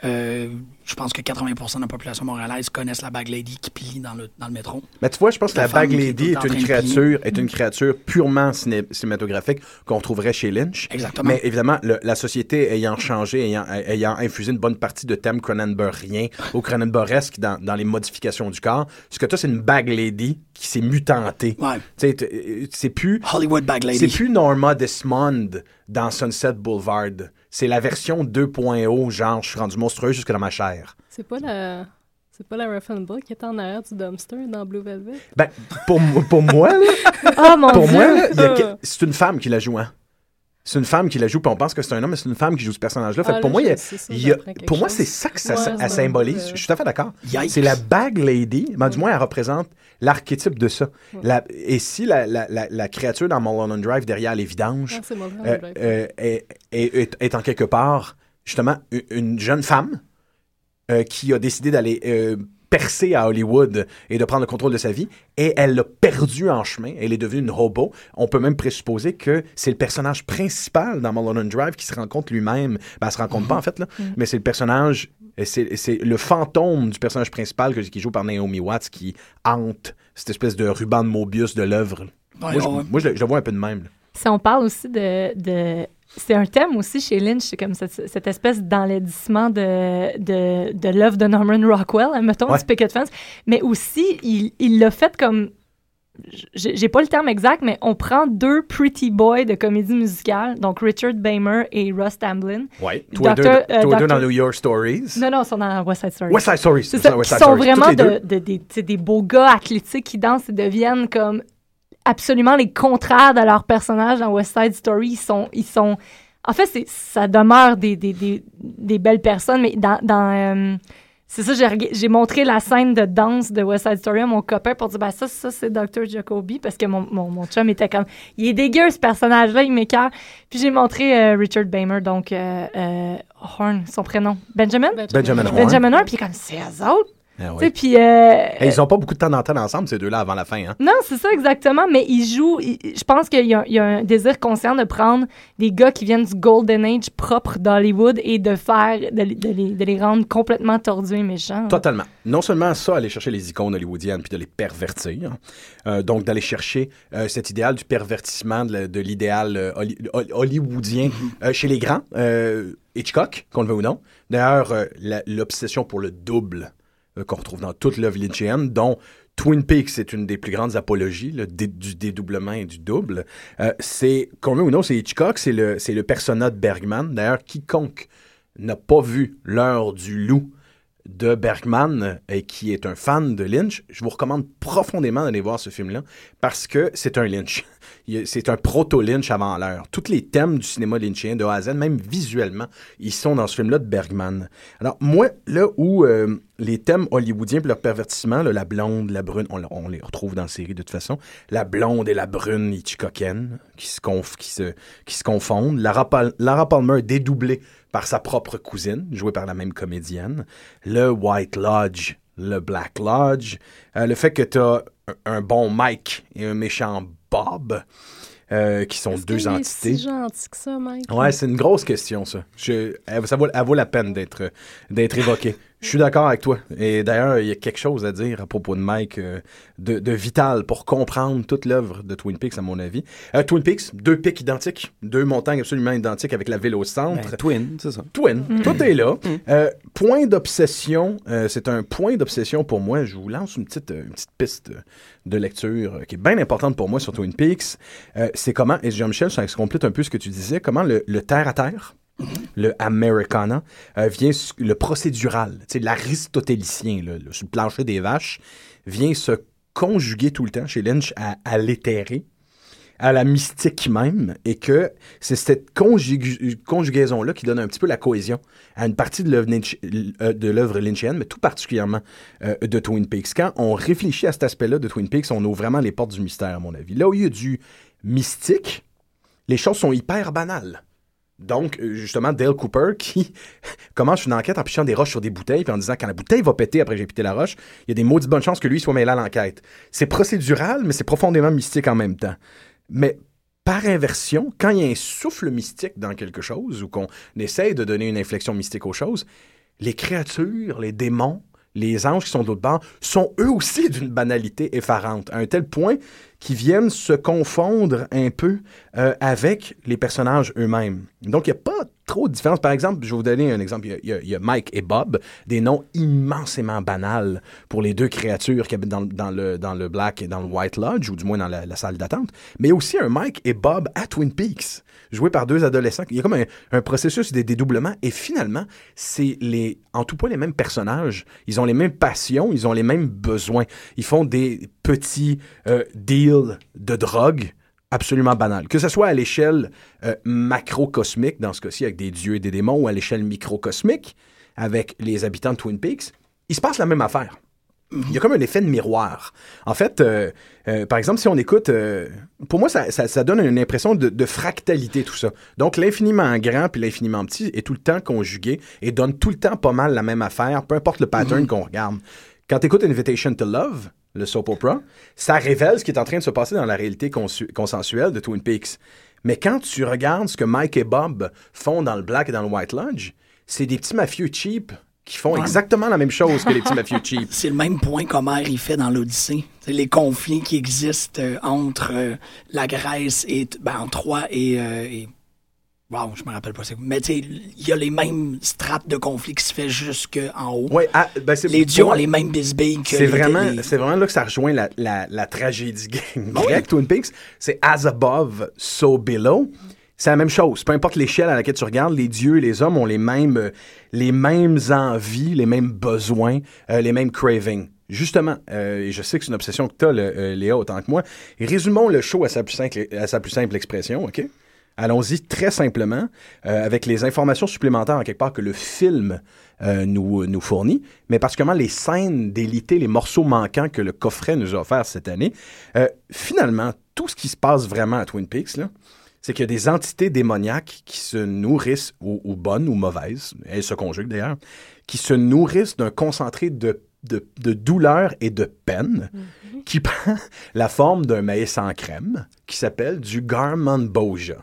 Euh, je pense que 80% de la population montréalaise connaissent la bag lady qui plie dans le, dans le métro. Mais tu vois, je pense que La la Bag est Lady est une créature, est une créature purement ciné- cinématographique qu'on trouverait chez Lynch. Exactement. Mais évidemment, le- la société ayant changé, ayant, ayant infusé une bonne partie de thèmes Cronenbergien ou Cronenbergesque dans, dans les modifications du corps, ce que toi, c'est une Bag Lady qui s'est mutantée. Ouais. Tu sais, t- c'est plus... Hollywood Bag Lady. C'est plus Norma Desmond dans Sunset Boulevard. C'est la version 2.0, genre, je suis rendu monstrueux jusque dans ma chair. C'est pas la. C'est pas la Ruffin Book qui est en arrière du dumpster dans Blue Velvet? Ben, pour, pour moi, là, Oh [laughs] mon pour Dieu! moi, là, c'est une femme qui la joue, hein. C'est une femme qui la joue, puis on pense que c'est un homme, mais c'est une femme qui joue ce personnage-là. Fait Ah, pour là, moi, il y a- je sais ça, il y a- j'apprends quelque pour moi, c'est ça que ça, Ouais, symbolise. Je suis tout à fait d'accord. C'est la bag lady. Ben, du moins, elle représente l'archétype de ça. La- et si la, la- la- la créature dans Mulholland Drive, derrière les vidanges, Ah, euh, euh, est, est- est- est en quelque part, justement, une jeune femme euh, qui a décidé d'aller euh, percer à Hollywood et de prendre le contrôle de sa vie, et elle l'a perdu en chemin. Elle est devenue une robot. On peut même présupposer que c'est le personnage principal dans Mulholland Drive qui se rencontre lui-même. Ben, elle se rencontre pas, en fait, là, mais c'est le personnage... C'est c'est le fantôme du personnage principal que- qui joue par Naomi Watts qui hante cette espèce de ruban de Mobius de l'œuvre. Ouais, moi, je, ouais. moi, je le, je le vois un peu de même. là. Si on parle aussi de, de c'est un thème aussi chez Lynch, c'est comme cette, cette espèce d'enlaidissement de, de, de l'œuvre de Norman Rockwell, mettons, Ouais. du Picket Fence. Mais aussi, il l'a fait comme. J'ai pas le terme exact, mais on prend deux pretty boys de comédie musicale, donc Richard Bamer et Russ Tamblyn. Ouais. Toi et deux, euh, et deux dans New York Stories. Non, non, ils sont dans West Side Story. West Side Story, C'est ça, ça, West sont vraiment les de, de- des beaux gars athlétiques qui dansent et deviennent comme absolument les contraires de leurs personnages dans West Side Story. Ils sont, ils sont, en fait, c'est, ça demeure des, des, des, des belles personnes, mais dans, dans euh, c'est ça, j'ai, j'ai montré la scène de danse de West Side Story à mon copain pour dire, ben ça, ça, c'est Dr. Jacoby, parce que mon, mon, mon chum était comme, il est dégueu, ce personnage-là, il m'écœure. Puis j'ai montré euh, Richard Bamer, donc euh, Horn, son prénom. Benjamin? Benjamin Horn. Benjamin Horn, puis il est comme, c'est eux autres. Ah oui. puis... euh, ils ont pas beaucoup de temps d'antenne ensemble, ces deux-là, avant la fin. Hein? non, c'est ça exactement, mais ils jouent. ils- je pense qu'il y, a- il y a un désir conscient de prendre des gars qui viennent du Golden Age propre d'Hollywood et de faire, de, les- de les, de les rendre complètement tordus et méchants. Totalement. Non seulement ça, aller chercher les icônes hollywoodiennes puis de les pervertir, euh, donc d'aller chercher euh, cet idéal du pervertissement de, l'idéal holly- hol- hollywoodien euh, chez les grands, Hitchcock, qu'on le veut ou non. D'ailleurs, l'obsession pour le double qu'on retrouve dans toute l'œuvre lynchienne, dont Twin Peaks est une des plus grandes apologies du dédoublement et du double. Euh, c'est, qu'on veut ou non, c'est Hitchcock, c'est le, c'est le persona de Bergman. D'ailleurs, quiconque n'a pas vu L'heure du loup de Bergman euh, et qui est un fan de Lynch, je vous recommande profondément d'aller voir ce film-là parce que c'est un Lynch. [laughs] C'est un proto-Lynch avant l'heure. Tous les thèmes du cinéma lynchien de A à Z, même visuellement, ils sont dans ce film-là de Bergman. Alors, moi, là où euh, les thèmes hollywoodiens et leur pervertissement, la blonde, la brune, on, les retrouve dans la série de toute façon, la blonde et la brune Hitchcockienne qui se, conf- qui se, qui se confondent, Lara, Pal- Lara Palmer dédoublée par sa propre cousine, jouée par la même comédienne, le White Lodge, le Black Lodge, euh, le fait que tu as un, bon Mike et un méchant Bob, euh, qui sont deux entités. si gentil que ça, Mike? Ouais, c'est une grosse question, ça. Je, ça vaut, elle vaut la peine d'être d'être évoquée. Je suis d'accord avec toi. Et d'ailleurs, il y a quelque chose à dire à propos de Mike euh, de, de vital pour comprendre toute l'œuvre de Twin Peaks, à mon avis. Euh, Twin Peaks, deux pics identiques, deux montagnes absolument identiques avec la ville au centre. Ben, twin, c'est ça. Twin, Mm. tout est là. Euh, point d'obsession, euh, c'est un point d'obsession pour moi. Je vous lance une petite, une petite piste de lecture qui est bien importante pour moi sur Twin Peaks. Euh, c'est comment, et Jean-Michel, ça se complète un peu ce que tu disais, comment le, le le Americana, euh, vient le procédural, l'aristotélicien, le- plancher des vaches, vient se conjuguer tout le temps chez Lynch à, à l'éthéré à la mystique même, et que c'est cette conjugaison-là qui donne un petit peu la cohésion à une partie de l'œuvre euh, lynchienne, mais tout particulièrement euh, de Twin Peaks. Quand on réfléchit à cet aspect-là de Twin Peaks, on ouvre vraiment les portes du mystère, à mon avis. Là où il y a du mystique, les choses sont hyper banales. Donc, euh, justement, Dale Cooper [laughs] qui commence une enquête en pichant des roches sur des bouteilles, puis en disant quand la bouteille va péter après que j'ai pété la roche, il y a des maudites bonnes chances que lui soit mêlé à l'enquête. C'est procédural, mais c'est profondément mystique en même temps. Mais par inversion, quand il y a un souffle mystique dans quelque chose, ou qu'on essaye de donner une inflexion mystique aux choses, les créatures, les démons, les anges qui sont de l'autre sont eux aussi d'une banalité effarante, à un tel point qu'ils viennent se confondre un peu euh, avec les personnages eux-mêmes. Donc, il n'y a pas trop de différence. Par exemple, je vais vous donner un exemple. Il y a- Mike et Bob, des noms immensément banals pour les deux créatures qui habitent dans, le, Black et dans le White Lodge, ou du moins dans la, la salle d'attente. Mais aussi un Mike et Bob à Twin Peaks, joués par deux adolescents. Il y a comme un, processus des dédoublements, et finalement, c'est les, en tout point les mêmes personnages. Ils ont les mêmes passions, ils ont les mêmes besoins. Ils font des petits euh, deals de drogue absolument banal. Que ce soit à l'échelle euh, macrocosmique, dans ce cas-ci avec des dieux et des démons, ou à l'échelle microcosmique, avec les habitants de Twin Peaks, il se passe la même affaire. Il y a comme un effet de miroir. En fait, euh, euh, par exemple, si on écoute, euh, pour moi, ça, ça- ça donne une impression de, de fractalité, tout ça. Donc, l'infiniment grand puis l'infiniment petit est tout le temps conjugué et donne tout le temps pas mal la même affaire, peu importe le pattern qu'on regarde. Quand tu écoutes Invitation to Love, le soap opera, ça révèle ce qui est en train de se passer dans la réalité consensuelle de Twin Peaks. Mais quand tu regardes ce que Mike et Bob font dans le Black et dans le White Lodge, c'est des petits mafieux cheap qui font Ouais. exactement la même chose que les petits [laughs] mafieux cheap. C'est le même point qu'Homère il fait dans l'Odyssée. C'est les conflits qui existent euh, entre euh, la Grèce et ben, entre Troie et, euh, et Wow, je me rappelle pas. Mais tu sais, il y a les mêmes strates de conflit qui se fait jusqu'en haut. Ouais, ah, ben, c'est- les dieux ont les mêmes bisbilles que C'est vraiment, les- c'est vraiment là que ça rejoint la, la, la tragédie [laughs] Ah grecque, Twin Peaks. C'est as above, so below. C'est la même chose. Peu importe l'échelle à laquelle tu regardes, les dieux et les hommes ont les mêmes, euh, les mêmes envies, les mêmes besoins, euh, les mêmes cravings. Justement, euh, et je sais que c'est une obsession que tu as, Léa, autant que moi. Résumons le show à sa plus simple, à sa plus simple expression, OK? Allons-y très simplement, euh, avec les informations supplémentaires en quelque part que le film euh, nous, nous fournit, mais particulièrement les scènes d'élité, les morceaux manquants que le coffret nous a offert cette année. Euh, finalement, tout ce qui se passe vraiment à Twin Peaks, là, c'est qu'il y a des entités démoniaques qui se nourrissent, ou, ou bonnes ou mauvaises, elles se conjuguent d'ailleurs, qui se nourrissent d'un concentré de, de, de douleur et de peine qui [laughs] prend la forme d'un maïs en crème qui s'appelle du Garmonboja.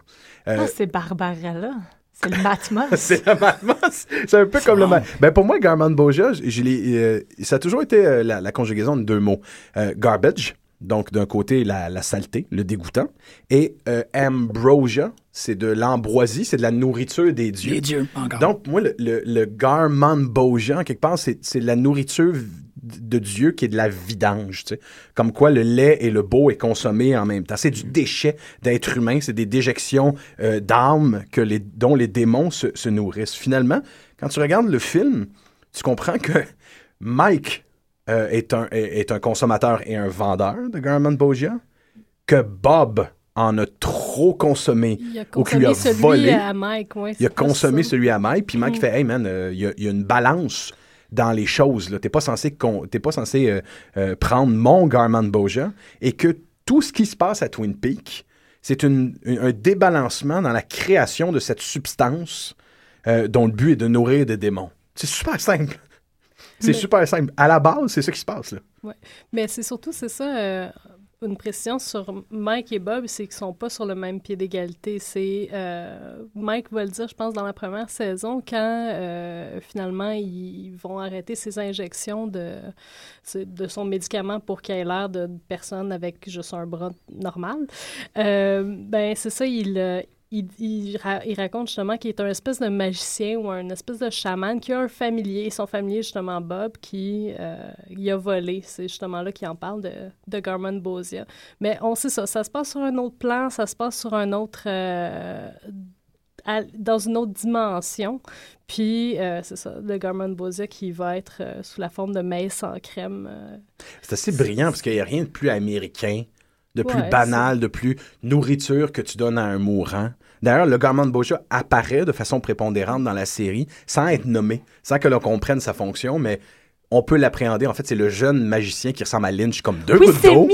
Euh, Ah, c'est Barbarella. C'est le Matmos. [laughs] c'est le Matmos. C'est un peu comme le. ma- Ben pour moi, Garman Boja, je euh, ça a toujours été euh, la, la conjugaison de deux mots. Euh, garbage, donc d'un côté la, la saleté, le dégoûtant, et euh, ambrosia, c'est de l'ambroisie, c'est de la nourriture des dieux. Les dieux, encore. Donc moi, le, le, le en quelque part, c'est, c'est la nourriture de Dieu qui est de la vidange. tu sais. Comme quoi le lait et le beau est consommé en même temps. C'est du déchet d'être humain, c'est des déjections euh, d'âme que les, dont les démons se, se nourrissent. Finalement, quand tu regardes le film, tu comprends que Mike euh, est, un, est, est un consommateur et un vendeur de Garman Boja, que Bob en a trop consommé Il a ou qu'il consommé a celui volé. à Mike, ouais, Il a consommé ça. celui à Mike, puis Mike fait Hey man, euh, il y, a- il y a une balance dans les choses. là. T'es pas censé, con- pas censé euh, euh, prendre mon Garman Boja et que tout ce qui se passe à Twin Peaks, c'est un débalancement dans la création de cette substance dont le but est de nourrir des démons. C'est super simple. C'est Mais- super simple. À la base, c'est ça qui se passe. Là. Ouais. Mais c'est surtout, c'est ça, euh, une précision sur Mike et Bob, c'est qu'ils sont pas sur le même pied d'égalité. C'est euh, Mike va le dire, je pense, dans la première saison, quand euh, finalement ils vont arrêter ses injections de, de son médicament pour qu'il ait l'air de personne avec juste un bras normal. Ben c'est ça, il, il, il ra- il raconte justement qu'il est un espèce de magicien ou un espèce de chaman qui a un familier, son familier justement Bob, qui euh, il a volé. C'est justement là qu'il en parle de, de Garman Bosia. Mais on sait ça, ça se passe sur un autre plan, ça se passe sur un autre... euh, à- dans une autre dimension. Puis, euh, c'est ça, le Garman Bosia qui va être euh, sous la forme de maïs en crème. euh, C'est assez brillant parce qu'il n'y a rien de plus américain, de plus banal, de plus nourriture que tu donnes à un mourant. D'ailleurs, le Garment Boja apparaît de façon prépondérante dans la série sans être nommé, sans que l'on comprenne sa fonction, mais on peut l'appréhender. En fait, c'est le jeune magicien qui ressemble à Lynch comme deux Oui, gouttes d'eau.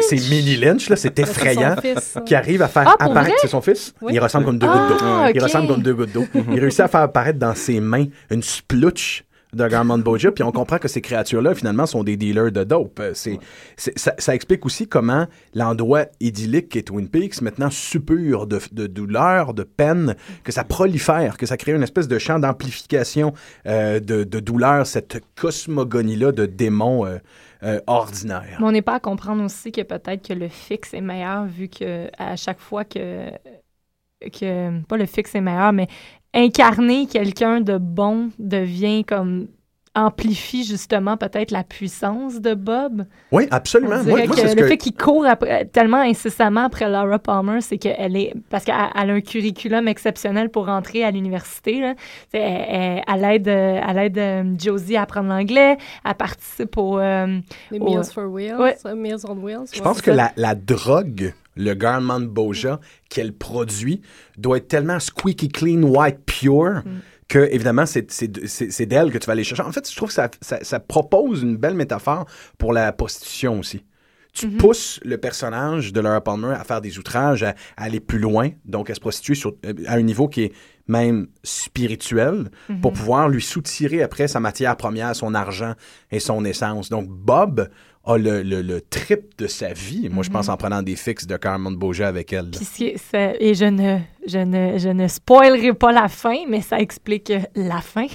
C'est Mini Lynch, là, c'est effrayant. fils. Qui arrive à faire Ah, apparaître. C'est son fils? Oui. Il ressemble comme deux Ah, gouttes d'eau. Il ressemble comme deux gouttes d'eau. Il réussit à faire apparaître dans ses mains une splutch de Garmon Boja, puis on comprend que ces créatures-là, finalement, sont des dealers de dope. Euh, C'est, ça, ça explique aussi comment l'endroit idyllique qu'est Twin Peaks, maintenant suppure de, de douleur, de peine, que ça prolifère, que ça crée une espèce de champ d'amplification euh, de, de douleur, cette cosmogonie-là de démons euh, euh, ordinaires. Mais on n'est pas à comprendre aussi que peut-être que le fixe est meilleur vu que à chaque fois que que pas le fixe est meilleur, mais incarner quelqu'un de bon devient comme amplifie justement peut-être la puissance de Bob. Oui, absolument. Moi, moi, que le que- fait qu'il court après- tellement incessamment après Laura Palmer, c'est qu'elle est parce qu'elle elle a un curriculum exceptionnel pour rentrer à l'université. là. Elle, elle- elle aide, elle aide euh, Josie à apprendre l'anglais, elle participe au euh, les au- Meals for Wheels, Ouais. Meals on Wheels. Je ouais, pense que la, la drogue, le Garman Boja qu'elle produit, doit être tellement squeaky clean, white, pure, que, évidemment, c'est- c'est c'est- c'est d'elle que tu vas aller chercher. En fait, je trouve que ça, ça, ça propose une belle métaphore pour la prostitution aussi. Tu pousses le personnage de Laura Palmer à faire des outrages, à, à aller plus loin, donc à se prostituer sur- euh, à un niveau qui est même spirituel, pour pouvoir lui soutirer après sa matière première, son argent et son essence. Donc Bob a le, le, le trip de sa vie, moi je pense en prenant des fixes de Carmen Boja avec elle. Puis et je ne, je, ne, je ne spoilerai pas la fin, mais ça explique la fin.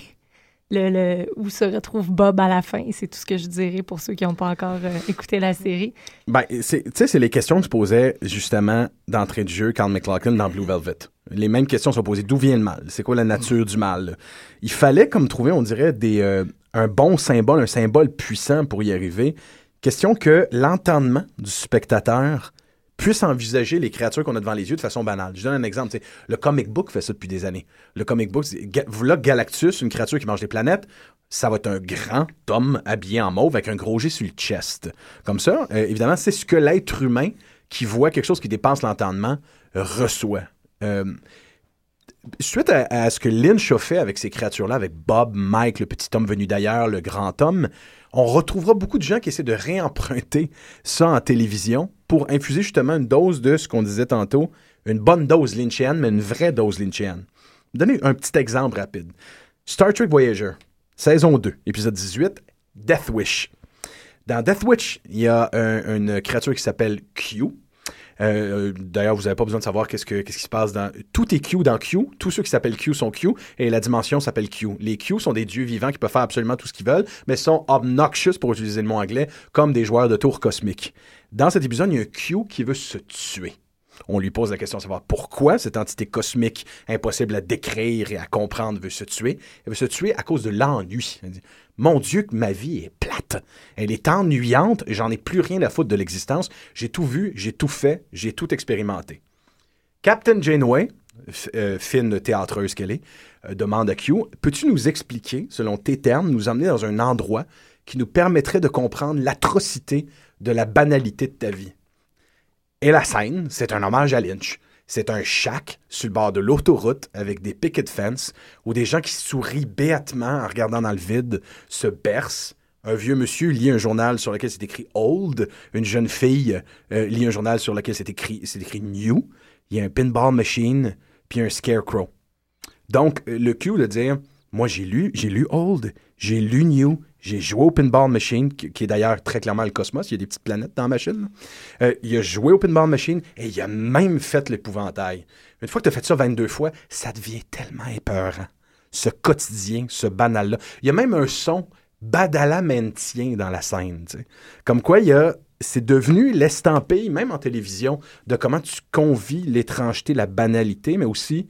Le, le- où se retrouve Bob à la fin. C'est tout ce que je dirais pour ceux qui n'ont pas encore euh, écouté la série. Ben, c'est- tu sais, c'est les questions que se posait justement d'entrée de jeu Carl McLaughlin dans Blue Velvet. Les mêmes questions sont posées. D'où vient le mal? C'est quoi la nature du mal? Il fallait comme trouver, on dirait, des, euh, un bon symbole, un symbole puissant pour y arriver. Question que l'entendement du spectateur puisse envisager les créatures qu'on a devant les yeux de façon banale. Je donne un exemple. Le comic book fait ça depuis des années. Le comic book, voilà Galactus, une créature qui mange des planètes, ça va être un grand homme habillé en mauve avec un gros G sur le chest. Comme ça, euh, évidemment, c'est ce que l'être humain qui voit quelque chose qui dépasse l'entendement reçoit. Euh, suite à, à ce que Lynch a fait avec ces créatures-là, avec Bob, Mike, le petit homme venu d'ailleurs, le grand homme, on retrouvera beaucoup de gens qui essaient de réemprunter ça en télévision pour infuser justement une dose de ce qu'on disait tantôt, une bonne dose lynchienne, mais une vraie dose lynchienne. Donner un petit exemple rapide. Star Trek Voyager, saison 2, épisode 18, Death Wish. Dans Death Wish, il y a un- une créature qui s'appelle Q. Euh, D'ailleurs, vous n'avez pas besoin de savoir qu'est-ce, que- qui se passe dans. Tout est Q dans Q. Tous ceux qui s'appellent Q sont Q et la dimension s'appelle Q. Les Q sont des dieux vivants qui peuvent faire absolument tout ce qu'ils veulent, mais sont obnoxious, pour utiliser le mot anglais, comme des joueurs de tours cosmiques. Dans cet épisode, il y a un Q qui veut se tuer. On lui pose la question de savoir pourquoi cette entité cosmique impossible à décrire et à comprendre veut se tuer. Elle veut se tuer à cause de l'ennui. Mon Dieu, que ma vie est plate. Elle est ennuyante, j'en ai plus rien à foutre de l'existence. J'ai tout vu, j'ai tout fait, j'ai tout expérimenté. Captain Janeway, euh, fine théâtreuse qu'elle est, euh, demande à Q Peux-tu nous expliquer, selon tes termes, nous emmener dans un endroit qui nous permettrait de comprendre l'atrocité de la banalité de ta vie? Et la scène, c'est un hommage à Lynch. C'est un shack sur le bord de l'autoroute avec des picket fence où des gens qui sourient béatement en regardant dans le vide se bercent. Un vieux monsieur lit un journal sur lequel c'est écrit Old. Une jeune fille euh, lit un journal sur lequel c'est écrit, New. Il y a un pinball machine, puis un scarecrow. Donc, euh, le cue de dire Moi, j'ai lu, j'ai lu Old, j'ai lu New, j'ai joué au pinball machine, qui, est d'ailleurs très clairement le cosmos. Il y a des petites planètes dans la machine. Euh, il a joué au pinball machine et il a même fait l'épouvantail. Une fois que tu as fait ça 22 fois, ça devient tellement épeurant. Ce quotidien, ce banal-là. Il y a même un son badalamantien dans la scène. Comme quoi, il y a. C'est devenu l'estampille, même en télévision, de comment tu convies l'étrangeté, la banalité, mais aussi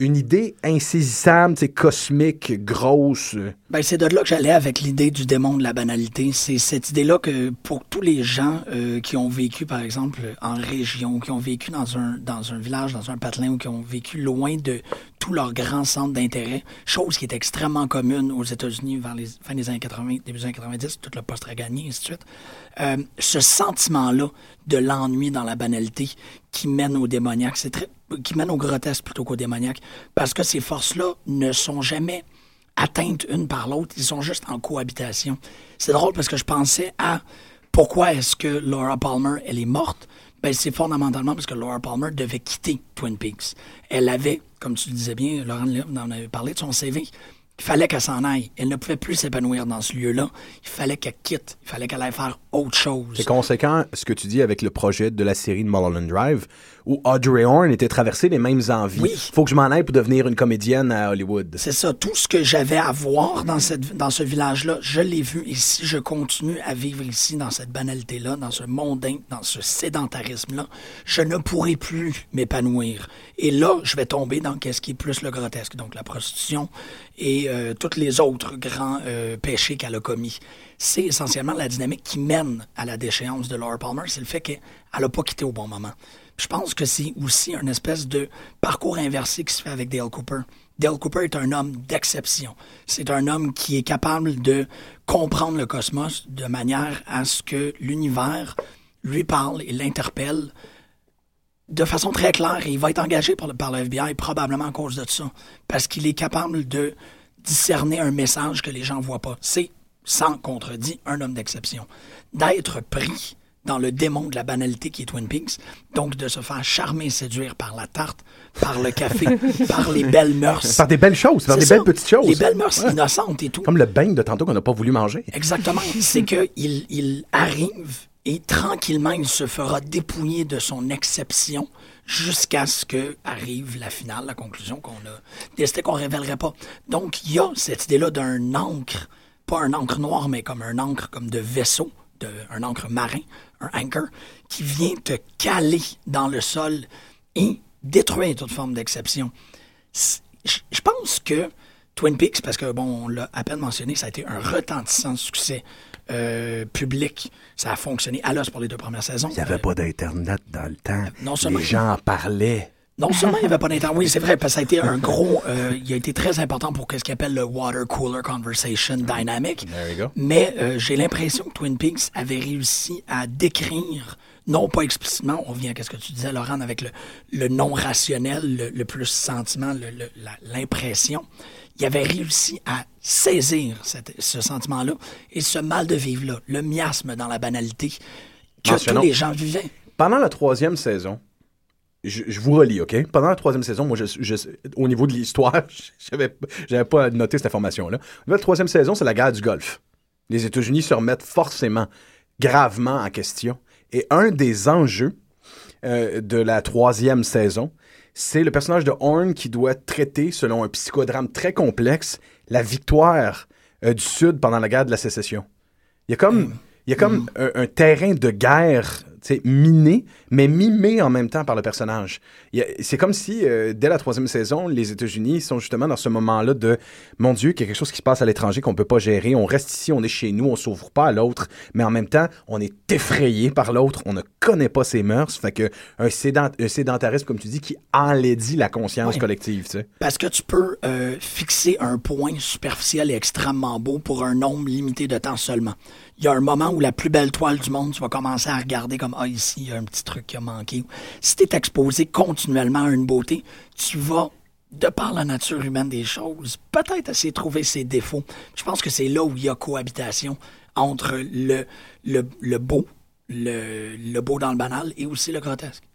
une idée insaisissable, cosmique, grosse. euh, Ben, c'est de là que j'allais avec l'idée du démon de la banalité. C'est cette idée-là que pour tous les gens euh, qui ont vécu, par exemple, en région, qui ont vécu dans un, dans un village, dans un patelin, ou qui ont vécu loin de tous leurs grands centres d'intérêt, chose qui est extrêmement commune aux États-Unis vers les fin des années 80, début des années 90, tout le poste gagné, ainsi de suite. Euh, ce sentiment-là de l'ennui dans la banalité qui mène au démoniaque, c'est qui mène au grotesque plutôt qu'au démoniaque, parce que ces forces-là ne sont jamais atteintes une par l'autre, ils sont juste en cohabitation. C'est drôle parce que je pensais à pourquoi est-ce que Laura Palmer, elle est morte? Ben, c'est fondamentalement parce que Laura Palmer devait quitter Twin Peaks. Elle avait, comme tu le disais bien, Laurent en avait parlé de son CV, il fallait qu'elle s'en aille. Elle ne pouvait plus s'épanouir dans ce lieu-là. Il fallait qu'elle quitte. Il fallait qu'elle aille faire autre chose. C'est conséquent ce que tu dis avec le projet de la série de Mulholland Drive, où Audrey Horne était traversée les mêmes envies. Oui. Faut que je m'en aille pour devenir une comédienne à Hollywood. C'est ça, tout ce que j'avais à voir dans, cette, dans ce village-là, je l'ai vu. Et si je continue à vivre ici, dans cette banalité-là, dans ce mondain, dans ce sédentarisme-là, je ne pourrai plus m'épanouir. Et là, je vais tomber dans qu'est-ce qui est plus le grotesque, donc la prostitution et euh, tous les autres grands euh, péchés qu'elle a commis. C'est essentiellement la dynamique qui mène à la déchéance de Laura Palmer, c'est le fait qu'elle n'a pas quitté au bon moment. Je pense que c'est aussi une espèce de parcours inversé qui se fait avec Dale Cooper. Dale Cooper est un homme d'exception. C'est un homme qui est capable de comprendre le cosmos de manière à ce que l'univers lui parle et l'interpelle de façon très claire. Et il va être engagé par le, par le FBI probablement à cause de ça. Parce qu'il est capable de discerner un message que les gens ne voient pas. C'est, sans contredit, un homme d'exception. D'être pris dans le démon de la banalité qui est Twin Peaks, donc de se faire charmer et séduire par la tarte, par le café, [laughs] par les belles mœurs. Par des belles choses, par des ça. belles petites choses. Les belles mœurs Ouais. innocentes et tout. Comme le beigne de tantôt qu'on n'a pas voulu manger. Exactement. [laughs] C'est qu'il il arrive et tranquillement, il se fera dépouiller de son exception jusqu'à ce que arrive la finale, la conclusion qu'on a décidé qu'on révélerait pas. Donc, il y a cette idée-là d'un encre, pas un encre noir, mais comme un encre comme de vaisseau, de, un encre marin, un anchor, qui vient te caler dans le sol et détruire toute forme d'exception. Je pense que Twin Peaks, parce que, bon, on l'a à peine mentionné, ça a été un retentissant succès euh, public. Ça a fonctionné à l'os pour les deux premières saisons. Il n'y avait pas d'Internet dans le temps. Non seulement- Les gens en parlaient. Non seulement il n'y avait pas d'internet, oui, c'est vrai, parce que ça a été un gros. euh, il a été très important pour ce qu'il appelle le water cooler conversation dynamic. There you go. Mais euh, j'ai l'impression que Twin Peaks avait réussi à décrire, non pas explicitement, on revient à ce que tu disais, Laurent, avec le, le non rationnel, le, le plus sentiment, l'impression. Il avait réussi à saisir cette- ce sentiment-là et ce mal de vivre-là, le miasme dans la banalité que Mentionnons. tous les gens vivaient. Pendant la troisième saison, je, je vous relis, OK? Pendant la troisième saison, moi, je, je- au niveau de l'histoire, [laughs] j'avais j'avais pas noté cette information-là. La troisième saison, c'est la guerre du Golfe. Les États-Unis se remettent forcément, gravement en question. Et un des enjeux euh, de la troisième saison, c'est le personnage de Horn qui doit traiter, selon un psychodrame très complexe, la victoire euh, du Sud pendant la guerre de la sécession. Il y a comme, il y a comme un, un terrain de guerre miné, mais mimé en même temps par le personnage. C'est comme si, euh, dès la troisième saison, les États-Unis sont justement dans ce moment-là de Mon Dieu, qu'il y a quelque chose qui se passe à l'étranger qu'on peut pas gérer. On reste ici, on est chez nous, on s'ouvre pas à l'autre, mais en même temps, on est effrayé par l'autre, on ne connaît pas ses mœurs. Fait que un, sédent- un sédentarisme, comme tu dis, qui enlaidit la conscience collective. Tu sais. Parce que tu peux euh, fixer un point superficiel et extrêmement beau pour un nombre limité de temps seulement. Il y a un moment où la plus belle toile du monde, tu vas commencer à regarder comme Ah, ici, il y a un petit truc qui a manqué. Si tu es exposé continuellement à une beauté, tu vas, de par la nature humaine des choses, peut-être essayer de trouver ses défauts. Je pense que c'est là où il y a cohabitation entre le, beau, le beau dans le banal et aussi le grotesque.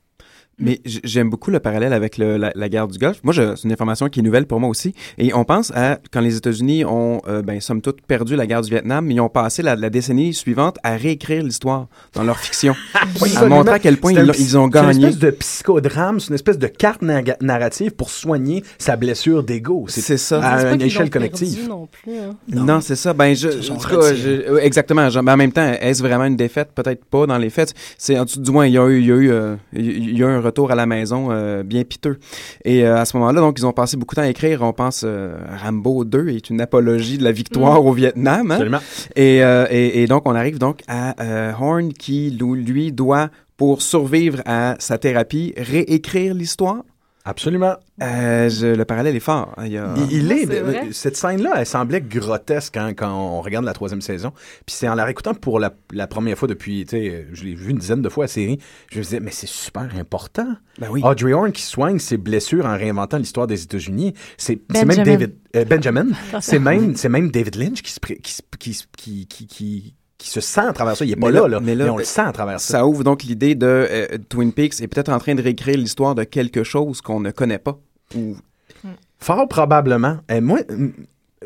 Mais j'aime beaucoup le parallèle avec le- la, la guerre du Golfe. Moi, c'est une information qui est nouvelle pour moi aussi. Et on pense à quand les États-Unis ont, euh, ben, somme toute, perdu la guerre du Vietnam, mais ils ont passé la, la décennie suivante à réécrire l'histoire dans leur fiction, [laughs] à montrer à quel point ils, ont C'est une gagné. espèce de psychodrame, c'est une espèce de carte na- narrative pour soigner sa blessure d'ego. C'est ça. À une échelle collective. non plus. hein. Non, c'est ça. Ben, je, cas, je- ouais, exactement. Je- ben, en même temps, est-ce vraiment une défaite? Peut-être pas dans les faits. C'est du moins, il y a eu, il y a eu, euh, il y a eu un retour à la maison euh, bien piteux. Et euh, à ce moment-là, donc, ils ont passé beaucoup de temps à écrire. On pense euh, Rambo 2 est une apologie de la victoire au Vietnam. hein? Absolument. Et, et, et donc, on arrive donc à Horn qui, lui, doit, pour survivre à sa thérapie, réécrire l'histoire. Absolument. Euh, je- le parallèle est fort. Il a- Il, il est, euh, cette scène-là, elle semblait grotesque hein, quand on regarde la troisième saison. Puis c'est en la réécoutant pour la, la première fois depuis, tu sais, je l'ai vu une dizaine de fois la série, je me disais, mais c'est super important. Ben oui. Audrey Horne qui soigne ses blessures en réinventant l'histoire des États-Unis. C'est même Benjamin. David euh, Benjamin. [laughs] c'est même c'est même David Lynch qui se qui, qui, qui, qui, qui, se sent à travers ça. Il est pas là, là- là, mais là, on le sent à travers ça. Ça ouvre donc l'idée de euh, Twin Peaks est peut-être en train de réécrire l'histoire de quelque chose qu'on ne connaît pas. Ou Fort probablement. Et moi, mm,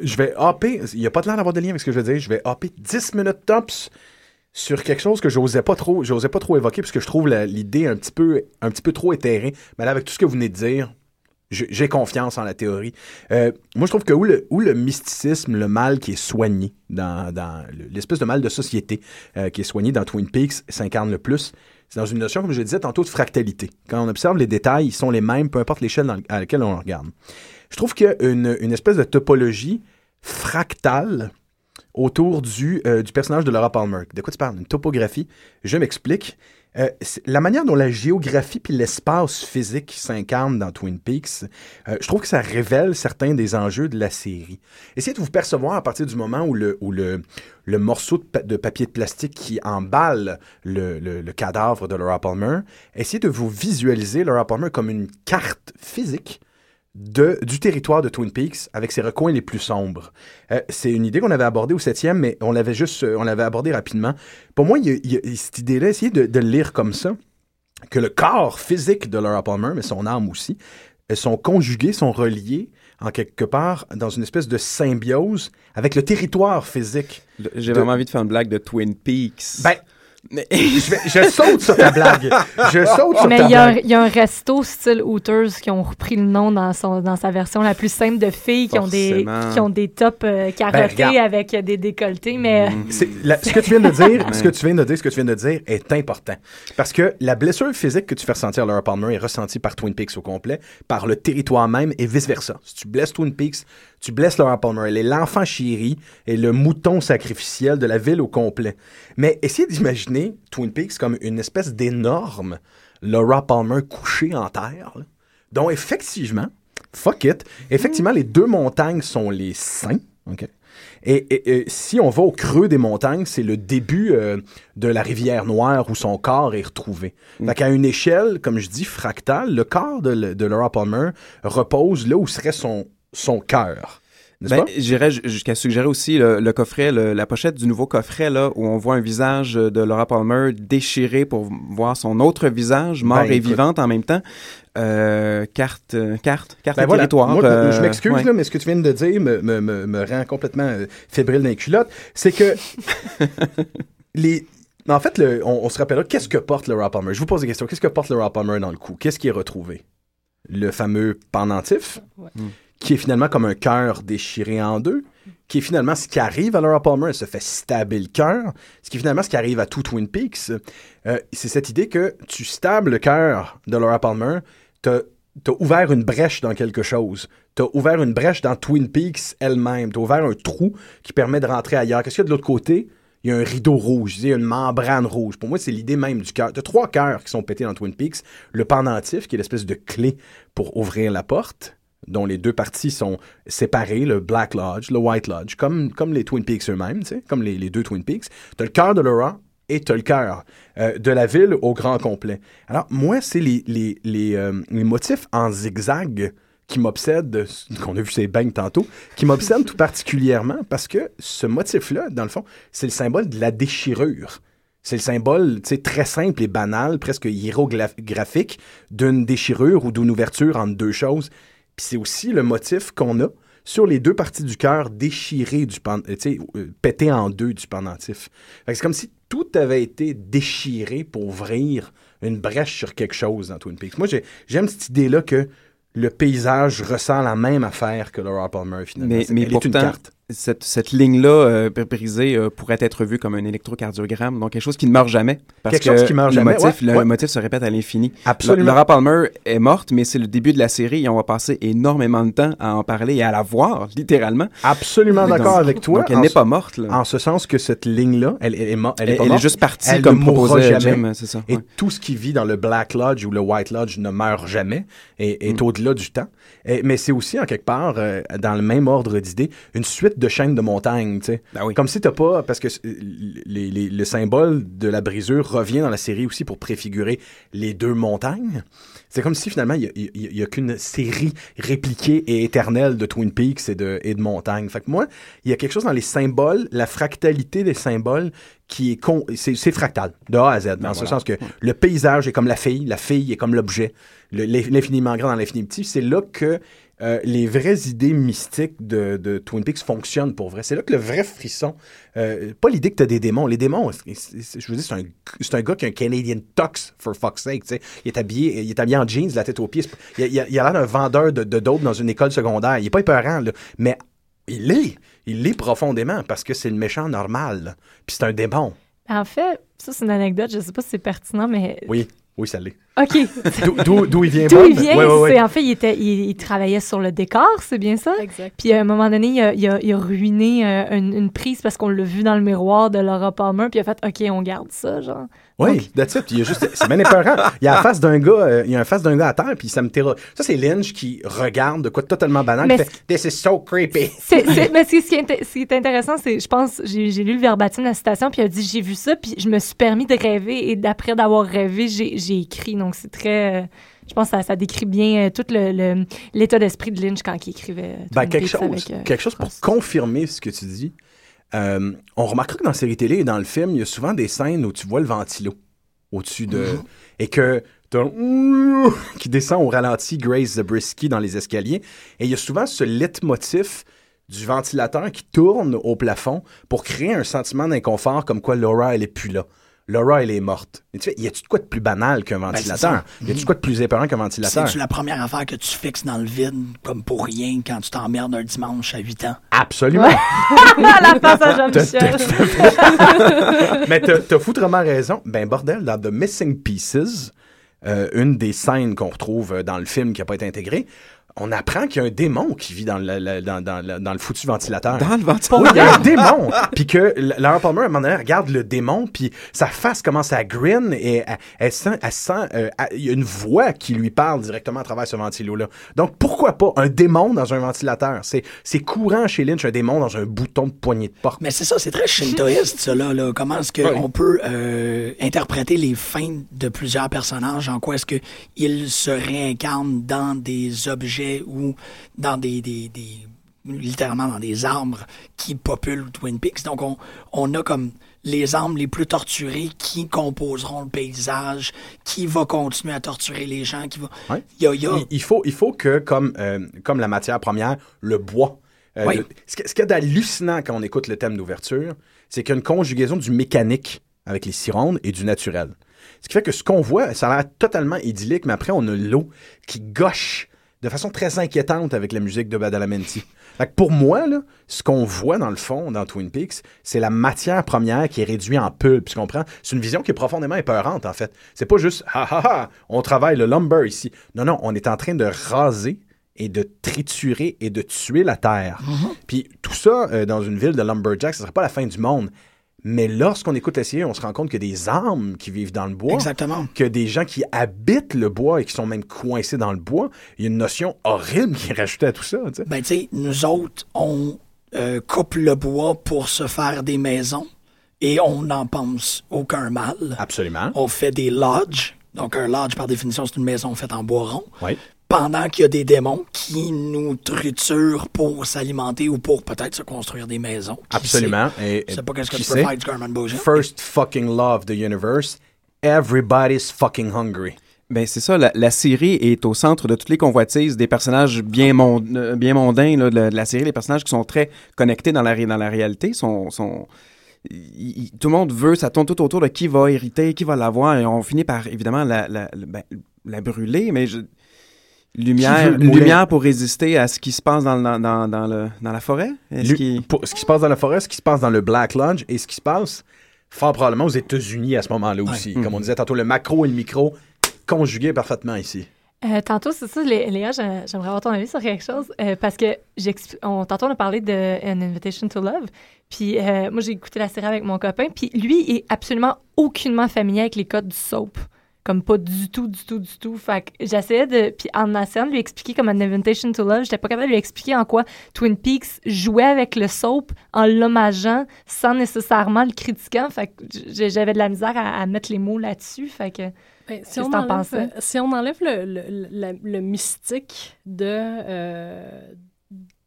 je vais hopper. Il n'y a pas de l'air d'avoir de lien avec ce que je veux dire. Je vais hopper 10 minutes tops sur quelque chose que j'osais pas trop, j'osais pas trop évoquer parce que je trouve l'idée un petit peu, un petit peu trop éthérée. Mais là, avec tout ce que vous venez de dire, j'ai confiance en la théorie. Euh, moi, je trouve que où le, où le mysticisme, le mal qui est soigné dans, dans le- l'espèce de mal de société euh, qui est soigné dans Twin Peaks s'incarne le plus, c'est dans une notion, comme je le disais tantôt, de fractalité. Quand on observe les détails, ils sont les mêmes, peu importe l'échelle à laquelle on regarde. Je trouve qu'il y a une, une espèce de topologie fractale autour du, euh, du personnage de Laura Palmer. De quoi tu parles? Une topographie. Je m'explique. Euh, la manière dont la géographie puis l'espace physique s'incarnent dans Twin Peaks, euh, je trouve que ça révèle certains des enjeux de la série. Essayez de vous percevoir à partir du moment où le, le, morceau de papier de plastique qui emballe le, le- le cadavre de Laura Palmer, essayez de vous visualiser Laura Palmer comme une carte physique de, du territoire de Twin Peaks avec ses recoins les plus sombres. Euh, c'est une idée qu'on avait abordée au septième, mais on l'avait juste, euh, on l'avait abordée rapidement. Pour moi, il y a, il y a cette idée-là, essayez de, de le lire comme ça, que le corps physique de Laura Palmer, mais son âme aussi, euh, sont conjugués, sont reliés en quelque part dans une espèce de symbiose avec le territoire physique. j'ai De- vraiment envie de faire une blague de Twin Peaks. Ben, [laughs] je, vais- je saute sur ta blague. Je saute sur Mais ta y, blague. il y a un resto style Hooters qui ont repris le nom dans, son, dans sa version la plus simple de filles qui ont des, qui ont des tops euh, carottés Ben, regarde. avec euh, des décolletés. Mais la- ce que tu viens de dire, [laughs] ce que tu viens de dire, ce que tu viens de dire est important. Parce que la blessure physique que tu fais ressentir à Laura Palmer est ressentie par Twin Peaks au complet, par le territoire même et vice-versa. Si tu blesses Twin Peaks, tu blesses Laura Palmer. Elle est l'enfant chéri et le mouton sacrificiel de la ville au complet. Mais essayez d'imaginer Twin Peaks comme une espèce d'énorme Laura Palmer couchée en terre, là, dont effectivement, fuck it, effectivement, les deux montagnes sont les. OK? Et, et- et si on va au creux des montagnes, c'est le début euh, de la rivière Noire où son corps est retrouvé. Fait qu'à une échelle, comme je dis, fractale, le corps de Laura Palmer repose là où serait son, son cœur. Ben, j'irais ju- jusqu'à suggérer aussi le, le coffret, le- la pochette du nouveau coffret, là, où on voit un visage de Laura Palmer déchiré pour voir son autre visage, mort Ben, et vivante en même temps. Euh, carte, euh, carte, carte Ben voilà. territoire. Moi, euh, je m'excuse, ouais. là, mais ce que tu viens de dire me, me, me, me rend complètement euh, fébrile dans les culottes. C'est que [laughs] les. En fait, le- on, on se rappellera qu'est-ce que porte Laura Palmer. Je vous pose des questions. Qu'est-ce que porte Laura Palmer dans le cou? Qu'est-ce qui est retrouvé? Le fameux pendentif, Ouais. Hmm. Qui est finalement comme un cœur déchiré en deux, qui est finalement ce qui arrive à Laura Palmer. Elle se fait stabber le cœur. Ce qui est finalement ce qui arrive à tout Twin Peaks. Euh, c'est cette idée que tu stables le cœur de Laura Palmer, t'as t'as ouvert une brèche dans quelque chose. T'as ouvert une brèche dans Twin Peaks elle-même. T'as ouvert un trou qui permet de rentrer ailleurs. Qu'est-ce qu'il y a de l'autre côté? Il y a un rideau rouge, il y a une membrane rouge. Pour moi, c'est l'idée même du cœur. T'as trois cœurs qui sont pétés dans Twin Peaks. Le pendentif, qui est l'espèce de clé pour ouvrir la porte, dont les deux parties sont séparées, le Black Lodge, le White Lodge, comme, comme les Twin Peaks eux-mêmes, tu comme les, les deux Twin Peaks. T'as le cœur de Laura et t'as le cœur euh, de la ville au grand complet. Alors, moi, c'est les, les, les, euh, les motifs en zigzag qui m'obsèdent, qu'on a vu ces bangs tantôt, qui m'obsèdent tout particulièrement parce que ce motif-là, dans le fond, c'est le symbole de la déchirure. C'est le symbole tu très simple et banal, presque hiérographique, d'une déchirure ou d'une ouverture entre deux choses. Puis c'est aussi le motif qu'on a sur les deux parties du cœur déchirées du pen- euh, euh, pétées en deux du pendentif. Fait que C'est comme si tout avait été déchiré pour ouvrir une brèche sur quelque chose dans Twin Peaks. Moi, j'ai- j'aime cette idée-là que le paysage ressent la même affaire que Laura Palmer, finalement. Mais, mais une pourtant, carte. Cette, cette ligne-là euh, brisée euh, pourrait être vue comme un électrocardiogramme, donc quelque chose qui ne meurt jamais. Parce Quelque que chose qui meurt le jamais, Motif, ouais, le ouais. motif se répète à l'infini. Absolument. Laura Palmer est morte, mais c'est le début de la série et on va passer énormément de temps à en parler et à la voir, littéralement. Absolument d'accord avec toi. Donc elle n'est pas morte. Là. En ce sens que cette ligne-là, elle, elle est, mo- elle est pas elle est morte. juste partie Elle comme proposait jamais. Jim, c'est ça. Et ouais. tout ce qui vit dans le Black Lodge ou le White Lodge ne meurt jamais et est Mm. au-delà du temps. Et- mais c'est aussi, en quelque part, euh, dans le même ordre d'idées, une suite de chaînes de montagnes. tu sais. Ben oui. Comme si t'as pas... Parce que euh, les- les- le symbole de la brisure revient dans la série aussi pour préfigurer les deux montagnes. C'est comme si, finalement, il n'y a, qu'une série répliquée et éternelle de Twin Peaks et de, et de montagnes. Fait que moi, il y a quelque chose dans les symboles, la fractalité des symboles qui est con, c'est, c'est fractal, de A à Z, dans ce sens que le paysage est comme la fille, la fille est comme l'objet, l'infiniment grand dans l'infini petit. C'est là que euh, les vraies idées mystiques de, de Twin Peaks fonctionnent pour vrai. C'est là que le vrai frisson, euh, pas l'idée que tu as des démons. Les démons, je veux dire, c'est un, un gars qui a un Canadian Tux, for fuck's sake. tu sais. Il est, habillé, il est habillé en jeans, la tête aux pieds. Il a, il a- il a l'air d'un vendeur de, de dope dans une école secondaire. Il est pas épeurant, là. mais il l'est. Il l'est profondément parce que c'est le méchant normal. là. Puis c'est un démon. en fait, ça, c'est une anecdote. Je sais pas si c'est pertinent, mais. Oui, oui, ça l'est. OK. D'où- il vient, D'où il vient, Ouais, ouais, ouais. c'est en fait, il, était, il, il travaillait sur le décor, c'est bien ça? Exact. Puis à un moment donné, il a, il a- il a ruiné euh, une, une prise parce qu'on l'a vu dans le miroir de Laura Palmer, puis il a fait OK, on garde ça, genre. Oui, that's it. Il a juste, c'est bien épeurant. Il y a la face d'un gars, euh, il y a un face d'un gars à terre, puis ça me terra. Ça, c'est Lynch qui regarde de quoi totalement banal. Mais qui fait, This is so creepy. [laughs] C'est, c'est- mais c'est- ce, qui est, int- ce qui est intéressant, c'est, je pense, j'ai, j'ai lu le verbatim de la citation, puis il a dit j'ai vu ça, puis je me suis permis de rêver, et d'après d'avoir rêvé, j'ai, j'ai écrit. Donc c'est très. euh, je pense que ça, ça décrit bien euh, tout le, le- l'état d'esprit de Lynch quand il écrivait. euh, Ben, quelque chose, avec, euh, quelque chose pour confirmer ce que tu dis. Euh, on remarquera que dans la série télé et dans le film, il y a souvent des scènes où tu vois le ventilo au-dessus de. Et que t'as un [laughs] qui descend au ralenti Grace Zabriskie dans les escaliers. Et il y a souvent ce leitmotiv du ventilateur qui tourne au plafond pour créer un sentiment d'inconfort comme quoi Laura, elle est plus là. Laura, elle est morte. Et tu fais, y a-tu de quoi de plus banal qu'un Ben, ventilateur? y a-tu de quoi de plus épeurant qu'un ventilateur? C'est-tu la première affaire que tu fixes dans le vide, comme pour rien, quand tu t'emmerdes un dimanche à 8 ans? Absolument. [laughs] [laughs] la face à Jean-Michel. Mais t'as t'as foutrement raison. Ben, bordel, dans The Missing Pieces, euh, une des scènes qu'on retrouve euh, dans le film qui n'a pas été intégrée, on apprend qu'il y a un démon qui vit dans le, le- dans, dans le- dans le foutu ventilateur. Dans le ventilateur. Oui, il y a un démon. Puis que L- Laura Palmer, à un moment donné, regarde le démon, puis sa face commence à grin et elle, elle sent, elle sent euh, elle- il y a une voix qui lui parle directement à travers ce ventilo-là. Donc, pourquoi pas un démon dans un ventilateur? C'est, c'est courant chez Lynch, un démon dans un bouton de poignée de porte. Mais c'est ça, c'est très shintoïste, ça, là. là. Comment est-ce qu'on peut euh, interpréter les fins de plusieurs personnages? En quoi est-ce qu'ils se réincarnent dans des objets ou dans des, des, des- littéralement dans des arbres qui populent Twin Peaks. Donc, on, on a comme les arbres les plus torturés qui composeront le paysage, qui va continuer à torturer les gens, qui va... Ouais. Il y a- il y a- Il, il faut, il faut que, comme, euh, comme la matière première, le bois. euh, le- ce, qu'il y a d'hallucinant quand on écoute le thème d'ouverture, c'est qu'il y a une conjugaison du mécanique avec les cirondes et du naturel. Ce qui fait que ce qu'on voit, ça a l'air totalement idyllique, mais après, on a l'eau qui gauche de façon très inquiétante avec la musique de Badalamenti. Fait que pour moi, là, ce qu'on voit dans le fond, dans Twin Peaks, c'est la matière première qui est réduite en pulpe. Tu comprends? C'est une vision qui est profondément épeurante, en fait. C'est pas juste, ha ha ha, on travaille le lumber ici. Non, non, on est en train de raser et de triturer et de tuer la terre. Puis tout ça, euh, dans une ville de lumberjack, ce serait pas la fin du monde. Mais lorsqu'on écoute la série, on se rend compte qu'il y a des âmes qui vivent dans le bois. Exactement. Que des gens qui habitent le bois et qui sont même coincés dans le bois. Il y a une notion horrible qui est rajoutée à tout ça. tu sais. Ben, tu sais, nous autres, on euh, coupe le bois pour se faire des maisons et on n'en pense aucun mal. Absolument. On fait des lodges. Donc, un lodge, par définition, c'est une maison faite en bois rond. Oui. Pendant qu'il y a des démons qui nous triturent pour s'alimenter ou pour peut-être se construire des maisons. Qui Absolument. sait? Et- sais pas qu'est-ce que tu peux faire du. First fucking law of the universe. Everybody's fucking hungry. Ben c'est ça, la, la série est au centre de toutes les convoitises des personnages bien, mon- euh, bien mondains là, de, la, de la série, les personnages qui sont très connectés dans la, dans la réalité, sont, sont il- il- tout le monde veut, ça tourne tout autour de qui va hériter, qui va l'avoir, et on finit par évidemment la, la, la- ben, la brûler, mais je- lumière, Qui veut lumière pour résister à ce qui se passe dans, dans, dans, dans le, dans la forêt? Est-ce Lu- qu'il- pour- ce qui se passe dans la forêt, ce qui se passe dans le Black Lodge et ce qui se passe fort probablement aux États-Unis à ce moment-là aussi. Comme on disait tantôt, le macro et le micro conjugués parfaitement ici. Euh, tantôt, c'est ça, Lé- Léa, j'ai- j'aimerais avoir ton avis sur quelque chose. euh, parce que on, tantôt, on a parlé de An Invitation to Love. Puis euh, moi, j'ai écouté la série avec mon copain. Puis lui est absolument aucunement familier avec les codes du soap. Comme pas du tout, du tout, du tout. Fait que j'essayais de. Puis en essayant de lui expliquer comme An Invitation to Love, j'étais pas capable de lui expliquer en quoi Twin Peaks jouait avec le soap en l'hommageant sans nécessairement le critiquant. Fait que j'avais de la misère à, à mettre les mots là-dessus. Fait que. Ben, si, Qu'est-ce on que t'en enlève, pensais? euh, si on enlève le, le, le mystique de, euh,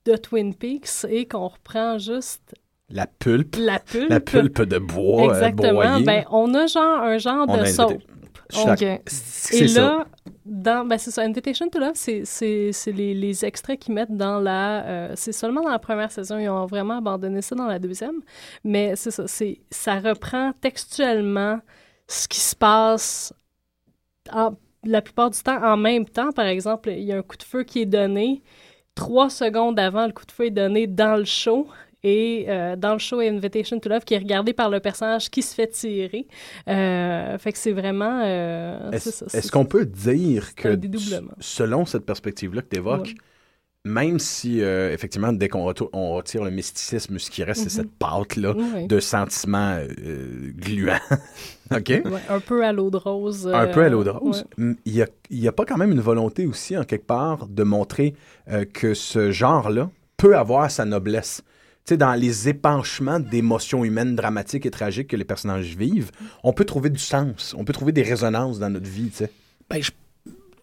de Twin Peaks et qu'on reprend juste La pulpe. la pulpe, La pulpe de bois euh, exactement, ben, on a genre un genre On de a soap. Et ça. là, dans, ben c'est ça, Invitation to Love, c'est, c'est, c'est les, les extraits qu'ils mettent dans la... euh, c'est seulement dans la première saison, ils ont vraiment abandonné ça dans la deuxième, mais c'est ça, c'est, ça reprend textuellement ce qui se passe en- la plupart du temps en même temps. Par exemple, il y a un coup de feu qui est donné, trois secondes avant, le coup de feu est donné dans le show. Et euh, dans le show Invitation to Love, qui est regardé par le personnage qui se fait tirer. Euh, fait que c'est vraiment. euh, Est-ce qu'on peut dire que, selon cette perspective-là que tu évoques, Ouais. même si, effectivement, dès qu'on on retire le mysticisme, ce qui reste, c'est Mhm. cette pâte-là Ouais. de sentiments gluants. [laughs] OK? Ouais, un peu à l'eau de rose. Un peu à l'eau de rose. Il n'y a, y a pas quand même une volonté aussi, en quelque part, de montrer que ce genre-là peut avoir sa noblesse. Sais, dans les épanchements d'émotions humaines dramatiques et tragiques que les personnages vivent, on peut trouver du sens, on peut trouver des résonances dans notre vie, tu sais. Ben, je...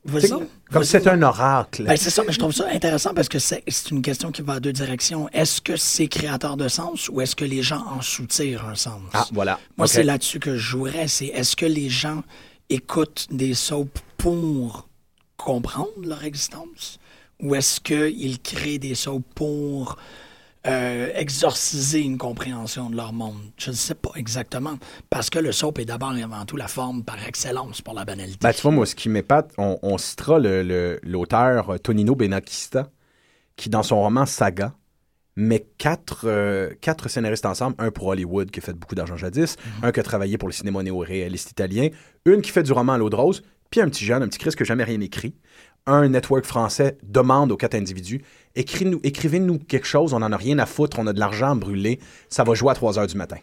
C'est Vas-y. Comme c'était un oracle. Ben, c'est ça, mais je trouve ça intéressant parce que c'est c'est une question qui va à deux directions. Est-ce que c'est créateur de sens ou est-ce que les gens en soutirent un sens? ah, voilà. Moi, c'est là-dessus que je jouerais. C'est est-ce que les gens écoutent des soaps pour comprendre leur existence ou est-ce qu'ils créent des soaps pour euh, exorciser une compréhension de leur monde. Je ne sais pas exactement. Parce que le soap est d'abord et avant tout la forme par excellence pour la banalité. Ben, tu vois, moi, ce qui m'épate, on, on citera l'auteur euh, Tonino Benakista, qui, dans son roman Saga, met quatre, euh, quatre scénaristes ensemble, un pour Hollywood, qui a fait beaucoup d'argent jadis, un qui a travaillé pour le cinéma néo-réaliste italien, une qui fait du roman à l'eau de rose, puis un petit jeune, un petit Chris qui n'a jamais rien écrit. Un network français demande aux quatre individus écrivez-nous quelque chose, on n'en a rien à foutre, on a de l'argent à brûler, ça va jouer à 3 heures du matin.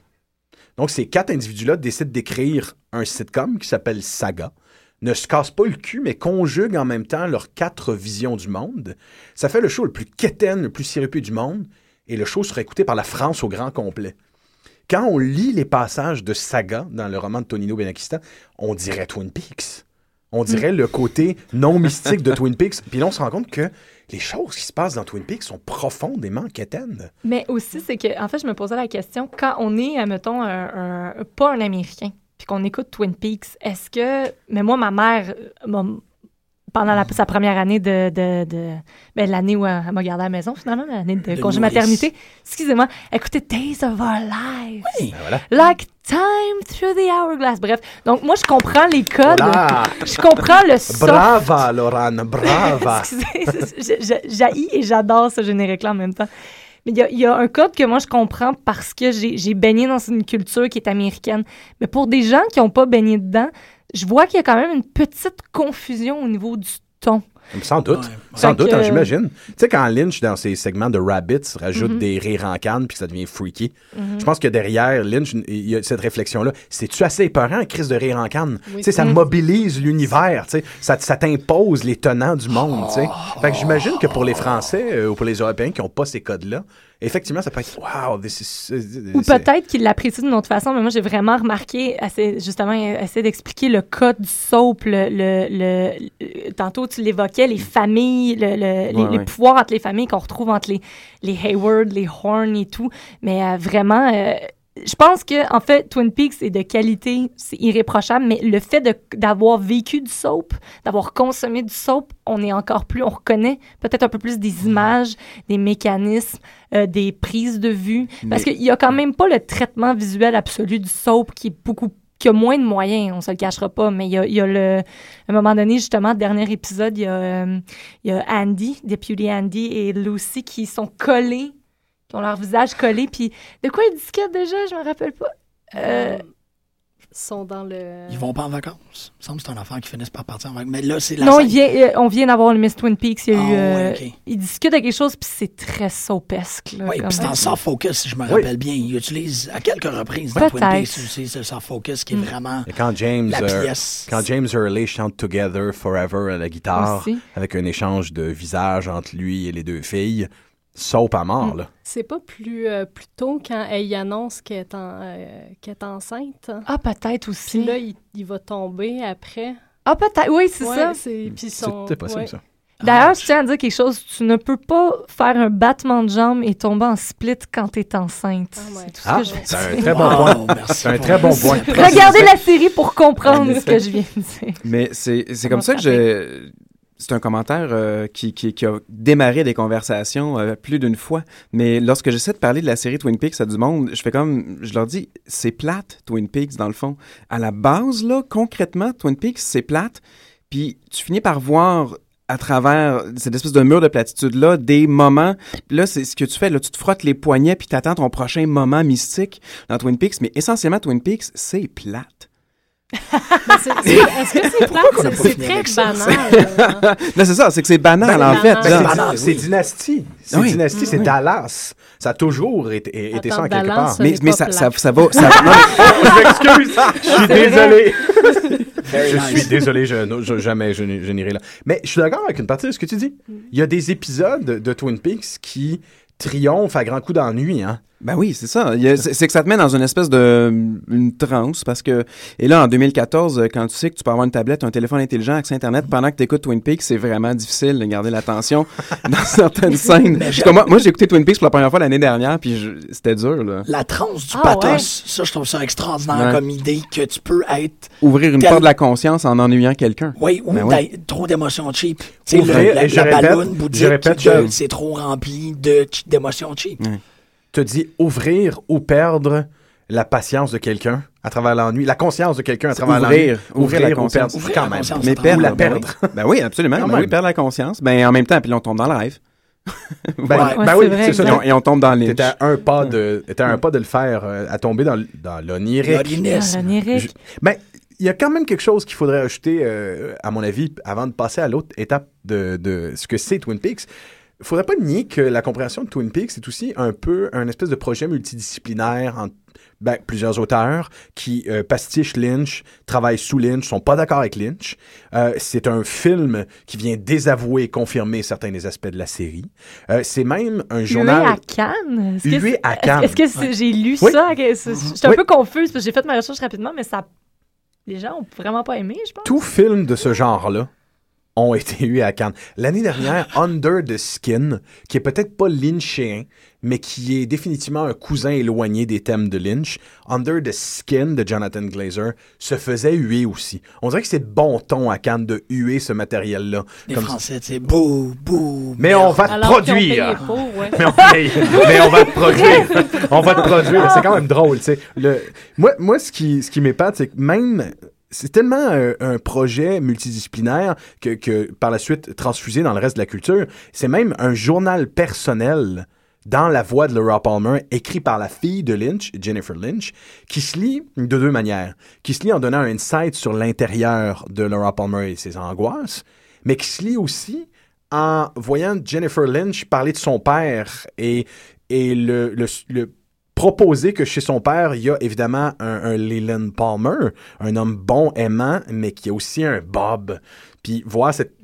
Donc, ces quatre individus-là décident d'écrire un sitcom qui s'appelle Saga. Ne se cassent pas le cul, mais conjuguent en même temps leurs quatre visions du monde. Ça fait le show le plus quétaine, le plus sirupeux du monde, et le show sera écouté par la France au grand complet. Quand on lit les passages de Saga dans le roman de Tonino Benakista, on dirait Twin Peaks. On dirait le côté non mystique de Twin Peaks. Puis là, on se rend compte que les choses qui se passent dans Twin Peaks sont profondément quétaines. Mais aussi, c'est que, en fait, je me posais la question, quand on est, mettons, un, pas un Américain, puis qu'on écoute Twin Peaks, est-ce que. Mais moi, ma mère, pendant la- sa première année de. de, de- ben, l'année où elle, m'a gardé à la maison, finalement, l'année de, De congé maternité, excusez-moi, écoutez Days of Our Lives. Oui. Ben voilà. Like time through the hourglass. Bref, donc moi, je comprends les codes. Voilà. Je comprends le soft. Brava, Lorane, brava. [laughs] Excusez, j'haïs et j'adore ce générique-là en même temps. Mais il y a, y a un code que moi, je comprends parce que j'ai j'ai baigné dans une culture qui est américaine. Mais pour des gens qui n'ont pas baigné dedans, je vois qu'il y a quand même une petite confusion au niveau du ton. Sans doute. Ouais. Sans Fait doute, que- hein, j'imagine. Tu sais, quand Lynch, dans ses segments de Rabbits, rajoute Mhm. des rires en canne puis que ça devient freaky, je pense que derrière Lynch, il y a cette réflexion-là. C'est-tu assez épeurant, crise de rire en canne? Oui. Tu sais, ça Mhm. mobilise l'univers, tu sais. Ça, ça t'impose les tenants du monde, tu sais. Fait que j'imagine que pour les Français euh, ou pour les Européens qui n'ont pas ces codes-là, effectivement, ça peut être « Wow, this is... euh, Ou peut-être qu'ils l'apprécient d'une autre façon, mais moi, j'ai vraiment remarqué, assez- justement, essayer d'expliquer le code du soap. Le, le- le- tantôt, tu l'évoquais, les familles, le- le- les, Ouais, les pouvoirs entre les familles qu'on retrouve entre les, les Hayward, les Horn et tout. Mais euh, vraiment, euh, je pense que, en fait, Twin Peaks est de qualité, c'est irréprochable, mais le fait d'avoir vécu du soap, d'avoir consommé du soap, on est encore plus, on reconnaît peut-être un peu plus des images, des mécanismes, euh, des prises de vue. Parce qu'il y a quand même pas le traitement visuel absolu du soap qui est beaucoup qui a moins de moyens, on se le cachera pas, mais il y a, y a le... À un moment donné, justement, dernier épisode, il y a, euh, y a Andy, Deputy Andy et Lucy qui sont collés, ont leur visage collé, puis de quoi ils discutent déjà, je me rappelle pas. Euh, sont dans le. Ils vont pas en vacances. Il me semble que c'est un enfant qui finissent par partir en vacances. Mais là, c'est la non, vient, euh, on vient d'avoir le Miss Twin Peaks, il y a Ah, eu... euh, ouais, ok. Ils discutent de quelque chose, puis c'est très soapesque. là, Oui, puis c'est en soft focus, si je me Oui. rappelle bien. Il utilise à quelques reprises dans. Twin Peaks aussi ce soft focus qui est vraiment Et quand James, la euh, quand James Early chante Together Forever à la guitare, Aussi. avec un échange de visages entre lui et les deux filles, soap à mort, là. C'est pas plus, euh, plus tôt quand elle y annonce qu'elle est, en, euh, qu'elle est enceinte. Ah, peut-être Puis aussi. là, il, il va tomber après. Ah, peut-être, oui, c'est Ouais, ça. c'est- son- c'est possible, ouais. ça. D'ailleurs, je tiens à dire quelque chose. Tu ne peux pas faire un battement de jambes et tomber en split quand tu es enceinte. Ah. C'est tout ce Ah, que je veux c'est un très bon point. Wow, C'est un très bon point. Regardez la série pour comprendre En ce que je viens de dire. Mais c'est comme ça que je. C'est un commentaire euh, qui, qui, qui a démarré des conversations euh, plus d'une fois. Mais lorsque j'essaie de parler de la série Twin Peaks à du monde, je fais comme. Je leur dis, c'est plate, Twin Peaks, dans le fond. À la base, là, concrètement, Twin Peaks, c'est plate. Puis tu finis par voir à travers cette espèce de mur de platitude-là, des moments. Là, c'est ce que tu fais. Là, tu te frottes les poignets puis t'attends ton prochain moment mystique dans Twin Peaks. Mais essentiellement, Twin Peaks, c'est plate. C'est- Est-ce que c'est plate? très banal. [laughs] Là, c'est ça, c'est que c'est banal, Ben, en fait. Ben, c'est oui. Dynastie. C'est Oui. Dynastie, c'est Dallas. Ça a toujours été, été ça en quelque Dallas, part. mais, ça, ça, ça va. Ça, non, mais- [laughs] je m'excuse. Je [laughs] suis désolé. Je nice. suis désolé, je, je- jamais je, n'irai là. Mais je suis d'accord avec une partie de ce que tu dis. Il y a des épisodes de Twin Peaks qui triomphent à grands coups d'ennui. Hein? Ben oui, c'est ça. C'est que ça te met dans une espèce de une transe parce que et là en 2014 euh, quand tu sais que tu peux avoir une tablette, un téléphone intelligent, accès internet pendant que tu écoutes Twin Peaks, c'est vraiment difficile de garder l'attention [laughs] dans certaines scènes. Moi, moi j'ai écouté Twin Peaks pour la première fois l'année dernière puis c'était dur là. La transe du Ah, pathos, ouais? ça, je trouve ça extraordinaire Ouais. comme idée que tu peux être. Ouvrir une Tel- porte de la conscience en ennuyant quelqu'un. Oui, ou Ben d'être- trop d'émotions cheap. Tu sais, la, la répète- balloune je bouddhique c'est trop rempli de d'émotions cheap. Ouais. Te dis ouvrir ou perdre la patience de quelqu'un à travers l'ennui, la conscience de quelqu'un à travers l'ennui. Ouvrir, ouvrir la ou perdre. Ouvrir quand la même. conscience. Mais la perdre, ben perdre. oui. Ben oui, absolument. Ben oui, perdre la conscience. Ben en même temps, puis là, on tombe dans le rêve. [laughs] Ben, Ouais. ben oui, c'est ça. Et on, et on tombe dans les. T'étais à un pas de, à un pas de le faire, euh, à tomber dans, dans l'onirique. L'onirique. Ben, il y a quand même quelque chose qu'il faudrait ajouter, euh, à mon avis, avant de passer à l'autre étape de, de ce que c'est Twin Peaks. Il faudrait pas nier que la compréhension de Twin Peaks c'est aussi un peu un espèce de projet multidisciplinaire entre ben, plusieurs auteurs qui euh, pastichent Lynch, travaillent sous Lynch, sont pas d'accord avec Lynch. Euh, c'est un film qui vient désavouer et confirmer certains des aspects de la série. Euh, c'est même un journal... Hué à Cannes? Est-ce Hué à Cannes. Est-ce que j'ai lu Oui. ça? c'est- J'étais un Oui. peu confuse parce que j'ai fait ma recherche rapidement, mais ça. Les gens ont vraiment pas aimé, je pense. Tous films de ce genre-là ont été [laughs] eus à Cannes. L'année dernière, [laughs] Under the Skin, qui est peut-être pas lynchien, mais qui est définitivement un cousin éloigné des thèmes de Lynch, Under the Skin de Jonathan Glazer, se faisait huer aussi. On dirait que c'est de bon ton à Cannes de huer ce matériel-là. Les Comme- Français, tu sais, bouh, bouh. [laughs] Mais on va te produire! ouais. mais, on, paye. mais on va te produire. on va te produire. C'est quand même drôle, tu sais. Le, moi, moi, ce qui, ce qui m'épate, c'est que même. C'est tellement un, projet multidisciplinaire que, par la suite transfusé dans le reste de la culture. C'est même un journal personnel dans la voix de Laura Palmer, écrit par la fille de Lynch, Jennifer Lynch, qui se lit de deux manières. Qui se lit en donnant un insight sur l'intérieur de Laura Palmer et ses angoisses, mais qui se lit aussi en voyant Jennifer Lynch parler de son père et, et le, le proposer que chez son père, il y a évidemment un, un Leland Palmer, un homme bon, aimant, mais qui a aussi un Bob. Puis voir cette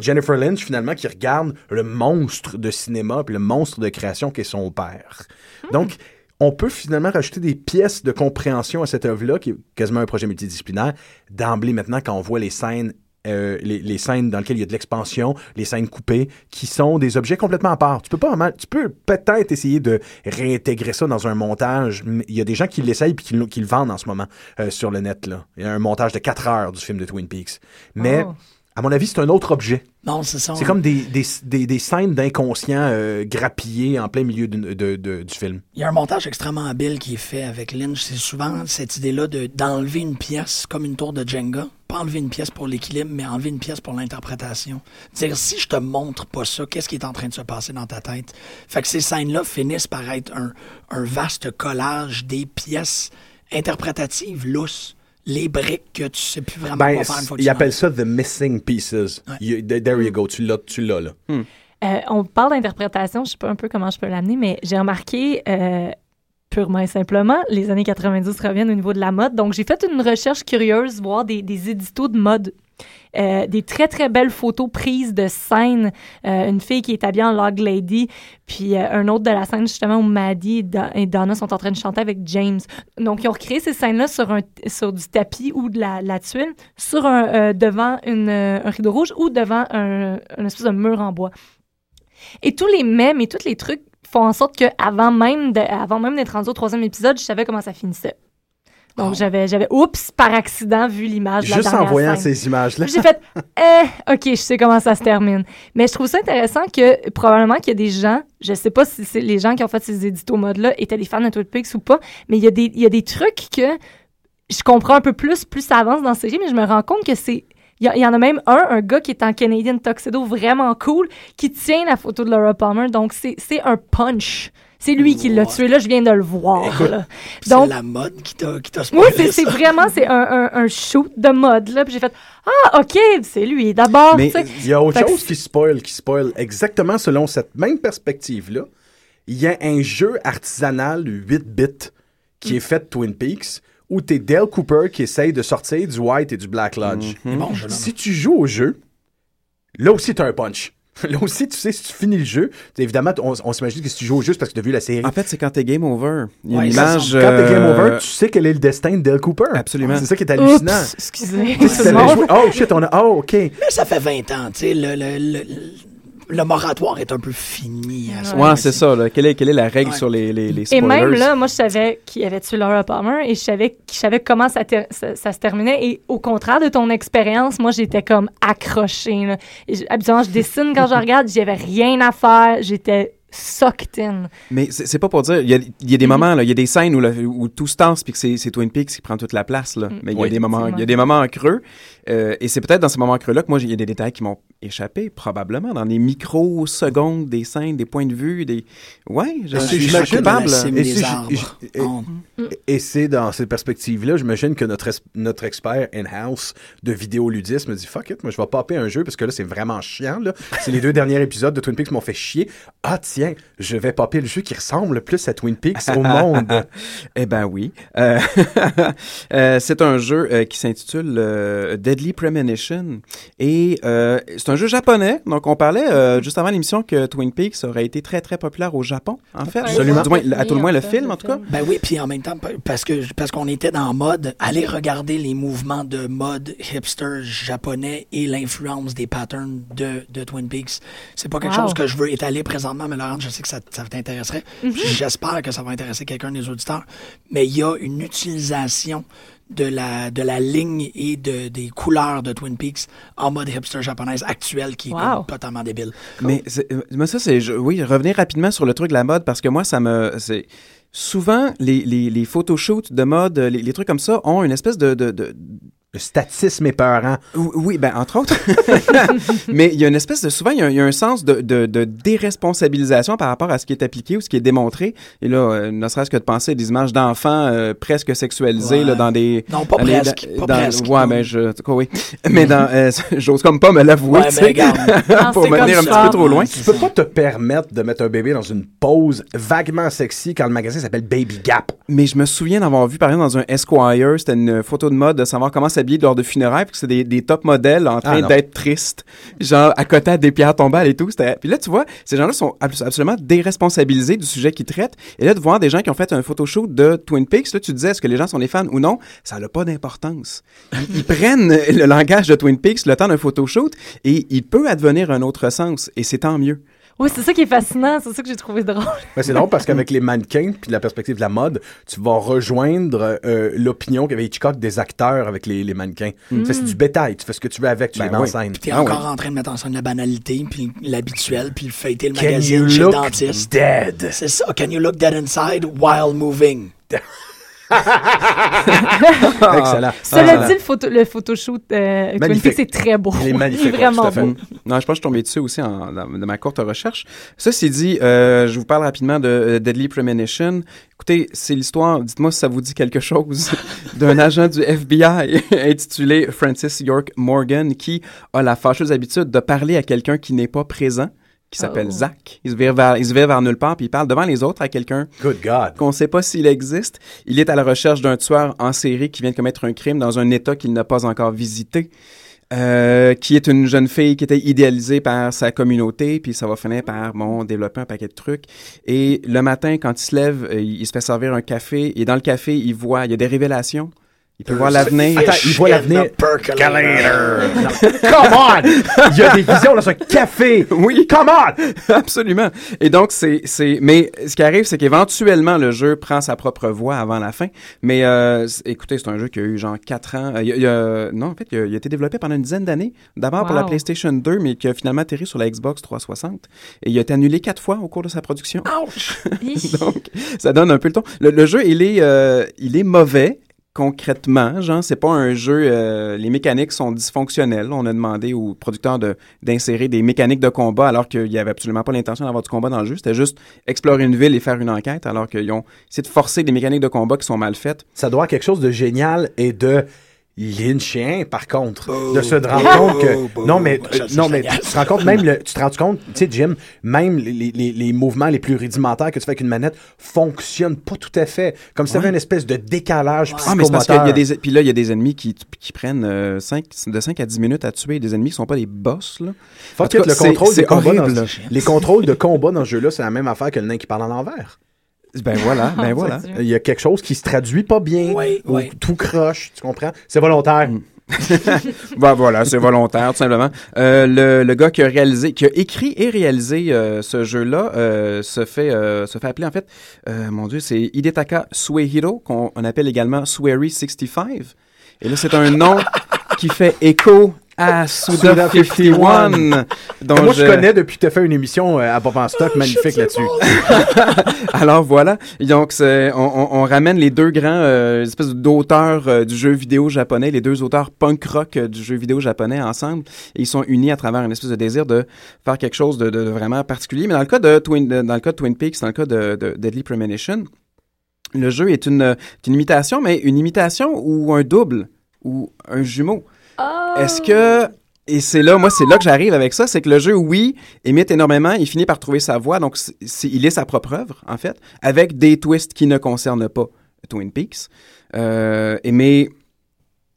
Jennifer Lynch, finalement, qui regarde le monstre de cinéma puis le monstre de création qu'est son père. Donc, on peut finalement rajouter des pièces de compréhension à cette œuvre-là, qui est quasiment un projet multidisciplinaire, d'emblée maintenant quand on voit les scènes euh, les, scènes dans lesquelles il y a de l'expansion, les scènes coupées, qui sont des objets complètement à part. Tu peux pas vraiment, tu peux peut-être essayer de réintégrer ça dans un montage. Il y a des gens qui l'essayent puis qui, le- qui le vendent en ce moment euh, sur le net. Là. Il y a un montage de 4 heures du film de Twin Peaks. Mais, Oh. À mon avis, c'est un autre objet. Non, c'est ça. C'est comme des, des, des, des scènes d'inconscient euh, grappillées en plein milieu de- de- du film. Il y a un montage extrêmement habile qui est fait avec Lynch. C'est souvent cette idée-là de, d'enlever une pièce comme une tour de Jenga. Pas enlever une pièce pour l'équilibre, mais enlever une pièce pour l'interprétation. Dire, si je te montre pas ça, qu'est-ce qui est en train de se passer dans ta tête? Fait que ces scènes-là finissent par être un, un vaste collage des pièces interprétatives lousses. Les briques que tu sais plus vraiment Ben, quoi faire une fois que ils appellent ça The Missing Pieces. Ouais. You- there you go, tu l'as, tu l'as là. Euh, on parle d'interprétation, je sais pas un peu comment je peux l'amener, mais j'ai remarqué euh, purement et simplement, les années 90 reviennent au niveau de la mode. Donc, j'ai fait une recherche curieuse, voir des, des éditos de mode. Euh, des très, très belles photos prises de scènes. Euh, une fille qui est habillée en Log Lady, puis euh, un autre de la scène, justement, où Maddie et, Donna sont en train de chanter avec James. Donc, ils ont recréé ces scènes-là sur, du tapis ou de la, la tuile, sur devant un rideau rouge ou devant un, espèce de mur en bois. Et tous les mèmes et tous les trucs font en sorte que avant même avant même d'être rendu au troisième épisode, je savais comment ça finissait. Donc j'avais j'avais oups par accident vu l'image de la Juste en voyant scène. ces images-là. Puis J'ai fait [laughs] eh ok, je sais comment ça se termine. Mais je trouve ça intéressant que probablement qu'il y a des gens, je sais pas si c'est les gens qui ont fait ces éditos mode là étaient des fans de Peaks ou pas, mais il y a des il y a des trucs que je comprends un peu plus plus ça avance dans la série, mais je me rends compte que c'est il y, a- il y en a même un, un gars qui est en Canadian Tuxedo vraiment cool, qui tient la photo de Laura Palmer. Donc, c'est c'est un punch. C'est lui qui l'a tué. Là, je viens de le voir. Écoute, là. C'est la mode qui t'a, qui t'a oui, c'est vraiment c'est un, un, un shoot de mode. Là. Puis j'ai fait Ah, OK, c'est lui. D'abord, Mais il y a autre Fait que chose qui spoil, qui spoil exactement selon cette même perspective-là. Il y a un jeu artisanal 8 bits qui est fait de Twin Peaks où t'es Dale Cooper qui essaye de sortir du White et du Black Lodge. Bon, je Si tu joues au jeu, là aussi t'as un punch. Là aussi, tu sais, si tu finis le jeu, évidemment, on, on s'imagine que si tu joues au jeu, c'est parce que tu as vu la série. En fait, c'est quand t'es game over. Il y a Ouais, une ça, image. Quand t'es game euh, over, tu sais quel est le destin de Dale Cooper. Absolument. C'est ça qui est hallucinant. Oups, excusez. Oh shit, on a. Oh, ok. Mais ça fait 20 ans, tu sais, le, le, le, le moratoire est un peu fini à ce Ouais, c'est ça. Là. Quelle, est, quelle est la règle Ouais. sur les, les, les Et spoilers? même là, moi, je savais qu'il avait tué Laura Palmer et je savais, je savais comment ça, ter- ça, ça se terminait. Et au contraire de ton expérience, moi, j'étais comme accrochée. là. Et j- habituellement, je dessine quand je regarde, j'avais rien à faire. J'étais sucked in. Mais c'est pas pour dire. Il y a, il y a des moments, là, il y a des scènes où, le- où tout se tasse puis que c'est Twin Peaks qui prend toute la place. Là. Mais il y a Oui. des moments, il y a des moments en creux. Euh, et c'est peut-être dans ces moments creux-là que moi, il y a des détails qui m'ont échappé, probablement, dans des microsecondes, des scènes, des points de vue, des. Ouais, je, je suis coupable. Et des si je- arbres. je- et- On- Et c'est dans ces perspectives-là, j'imagine que notre, es- notre expert in-house de vidéoludisme dit Fuck it, moi je vais popper un jeu parce que là c'est vraiment chiant. Là. C'est les deux derniers épisodes de Twin Peaks m'ont fait chier. Ah tiens, je vais popper le jeu qui ressemble le plus à Twin Peaks au monde. [laughs] Eh ben oui. Euh, [laughs] euh, c'est un jeu euh, qui s'intitule euh, Deadly Premonition et euh, c'est un jeu japonais. Donc on parlait euh, juste avant l'émission que Twin Peaks aurait été très très populaire au Japon. En fait, Absolument. Du moins, à tout le moins le film le en tout cas. Ben oui, puis en même temps, parce que parce qu'on était dans mode, aller regarder les mouvements de mode hipster japonais et l'influence des patterns de, de Twin Peaks. C'est pas quelque Wow. chose que je veux étaler présentement, mais Laurent, je sais que ça, ça t'intéresserait. J'espère que ça va intéresser quelqu'un des auditeurs. Mais il y a une utilisation de la, de la ligne et de, des couleurs de Twin Peaks en mode hipster japonaise actuelle qui est Wow. comme totalement débile. Mais, c'est- euh, mais ça, c'est. Oui, revenir rapidement sur le truc de la mode, parce que moi, ça me. c'est Souvent, les, les, les photoshoots de mode, les, les trucs comme ça, ont une espèce de. de, de- le statisme épeurant. ou- oui, ben, entre autres. [laughs] mais il y a une espèce de. Souvent, il y a, il y a un sens de, de, de déresponsabilisation par rapport à ce qui est appliqué ou ce qui est démontré. Et là, euh, ne serait-ce que de penser à des images d'enfants euh, presque sexualisées Ouais. là, dans des. Non, pas dans les- presque, dans- pas presque, Ouais, mais je. en tout cas, oui. mais dans. euh, [laughs] J'ose comme pas me l'avouer. Ouais. [laughs] Non, pour me tenir un petit ça. peu trop loin. Tu peux pas te permettre de mettre un bébé dans une pose vaguement sexy quand le magasin s'appelle Baby Gap. Mais je me souviens d'avoir vu, par exemple, dans un Esquire, c'était une photo de mode de savoir comment s'habiller lors de funérailles, puis que c'est des, des top modèles en train Ah, non. d'être tristes, genre à côté des pierres tombales et tout. Puis là, tu vois, ces gens-là sont abs- absolument déresponsabilisés du sujet qu'ils traitent. Et là, de voir des gens qui ont fait un photoshoot de Twin Peaks, là, tu disais, est-ce que les gens sont des fans ou non? Ça n'a pas d'importance. Ils, ils [laughs] prennent le langage de Twin Peaks le temps d'un photoshoot et il peut advenir un autre sens, et c'est tant mieux. Oui, c'est ça qui est fascinant. C'est ça que j'ai trouvé drôle. Ben, c'est drôle parce qu'avec les mannequins puis la perspective de la mode, tu vas rejoindre euh, l'opinion qu'avait Hitchcock des acteurs avec les, les mannequins. Ça, c'est du bétail. Tu fais ce que tu veux avec, tu Ben les mets en oui. scène. Puis t'es Ah encore en train de mettre en scène la banalité, puis l'habituel, puis le feuilleter le Can magazine you chez le look dentiste. dead? C'est ça. Can you look dead inside while moving? [laughs] Excellent. Cela dit, le, photo, le photoshoot euh, Twin Magnifique. Peaks, c'est très beau. Il est [laughs] magnifique, ouais, vraiment fait. beau. Non, je pense que je suis tombé dessus aussi en, dans, dans ma courte recherche. Ceci dit, euh, je vous parle rapidement de euh, Deadly Premonition. Écoutez, c'est l'histoire, dites-moi si ça vous dit quelque chose, [laughs] d'un agent du FBI [laughs] intitulé Francis York Morgan qui a la fâcheuse habitude de parler à quelqu'un qui n'est pas présent, qui s'appelle Oh. Zach. Il se vire vers, il se vire vers nulle part, puis il parle devant les autres à quelqu'un Good God. qu'on ne sait pas s'il existe. Il est à la recherche d'un tueur en série qui vient de commettre un crime dans un État qu'il n'a pas encore visité. euh, qui est une jeune fille qui était idéalisée par sa communauté, puis ça va finir par, bon, développer un paquet de trucs. Et le matin, quand il se lève, euh, il se fait servir un café, et dans le café, il voit, il y a des révélations. Il peut voir l'avenir. Attends, il voit l'avenir. Come on! Il y a des visions dans un café! Oui. Come on! Absolument. Et donc, c'est, c'est, mais ce qui arrive, c'est qu'éventuellement, le jeu prend sa propre voie avant la fin. Mais, euh, écoutez, c'est un jeu qui a eu genre 4 ans. Euh, il y a- il a- non, en fait, il a, il a été développé pendant une dizaine d'années. D'abord pour la Wow. PlayStation 2, mais qui a finalement atterri sur la Xbox 360. Et il a été annulé quatre fois au cours de sa production. Ouch! [laughs] Donc, ça donne un peu le ton. Le, le jeu, il est, euh, il est mauvais concrètement, genre c'est pas un jeu euh, les mécaniques sont dysfonctionnelles. On a demandé aux producteurs de d'insérer des mécaniques de combat alors qu'il y avait absolument pas l'intention d'avoir du combat dans le jeu, c'était juste explorer une ville et faire une enquête alors qu'ils ont essayé de forcer des mécaniques de combat qui sont mal faites. Ça doit être quelque chose de génial et de lynchien, par contre. Boo. de se rendre Boo, compte que. boo, non, mais, euh, non, mais tu te rends compte, même le, tu te rends compte, tu sais, Jim, même les, les, les mouvements les plus rudimentaires que tu fais avec une manette fonctionnent pas tout à fait. Comme si tu avais une espèce de décalage Ah mais c'est parce psychomoteur. qu'il y a des puis là il y a des ennemis qui, qui prennent euh, cinq- de 5 à 10 minutes à tuer des ennemis qui sont pas des boss là. It, cas, le contrôle des c'est combats horrible. dans, les contrôles de combat dans ce jeu-là, c'est la même affaire que le nain qui parle en l'envers. Ben voilà, [laughs] ben voilà. Il y a quelque chose qui se traduit pas bien, Oui, ou oui. tout croche, tu comprends? C'est volontaire. [laughs] Ben voilà, c'est volontaire, tout simplement. Euh, le, le gars qui a réalisé, qui a écrit et réalisé euh, ce jeu-là, euh, se fait euh, se fait appeler en fait, euh, mon Dieu, c'est Hidetaka Suehiro, qu'on on appelle également Sueri65. Et là, c'est un nom qui fait écho à Suda 51. Que dont moi, je connais depuis que tu as fait une émission euh, à Bob en Stock magnifique là-dessus. [laughs] Alors voilà, donc on, on- on ramène les deux grands euh, espèces d'auteurs euh, du jeu vidéo japonais, les deux auteurs punk rock euh, du jeu vidéo japonais ensemble, et ils sont unis à travers une espèce de désir de faire quelque chose de, de- de vraiment particulier. Mais dans le cas de Twin, de- dans le cas de Twin Peaks, dans le cas de, de Deadly Premonition, le jeu est une, est une imitation, mais une imitation ou un double ou un jumeau. Est-ce que et c'est là, moi, c'est là que j'arrive avec ça, c'est que le jeu, oui, imite énormément, il finit par trouver sa voix, donc il est sa propre œuvre, en fait, avec des twists qui ne concernent pas Twin Peaks. Euh, mais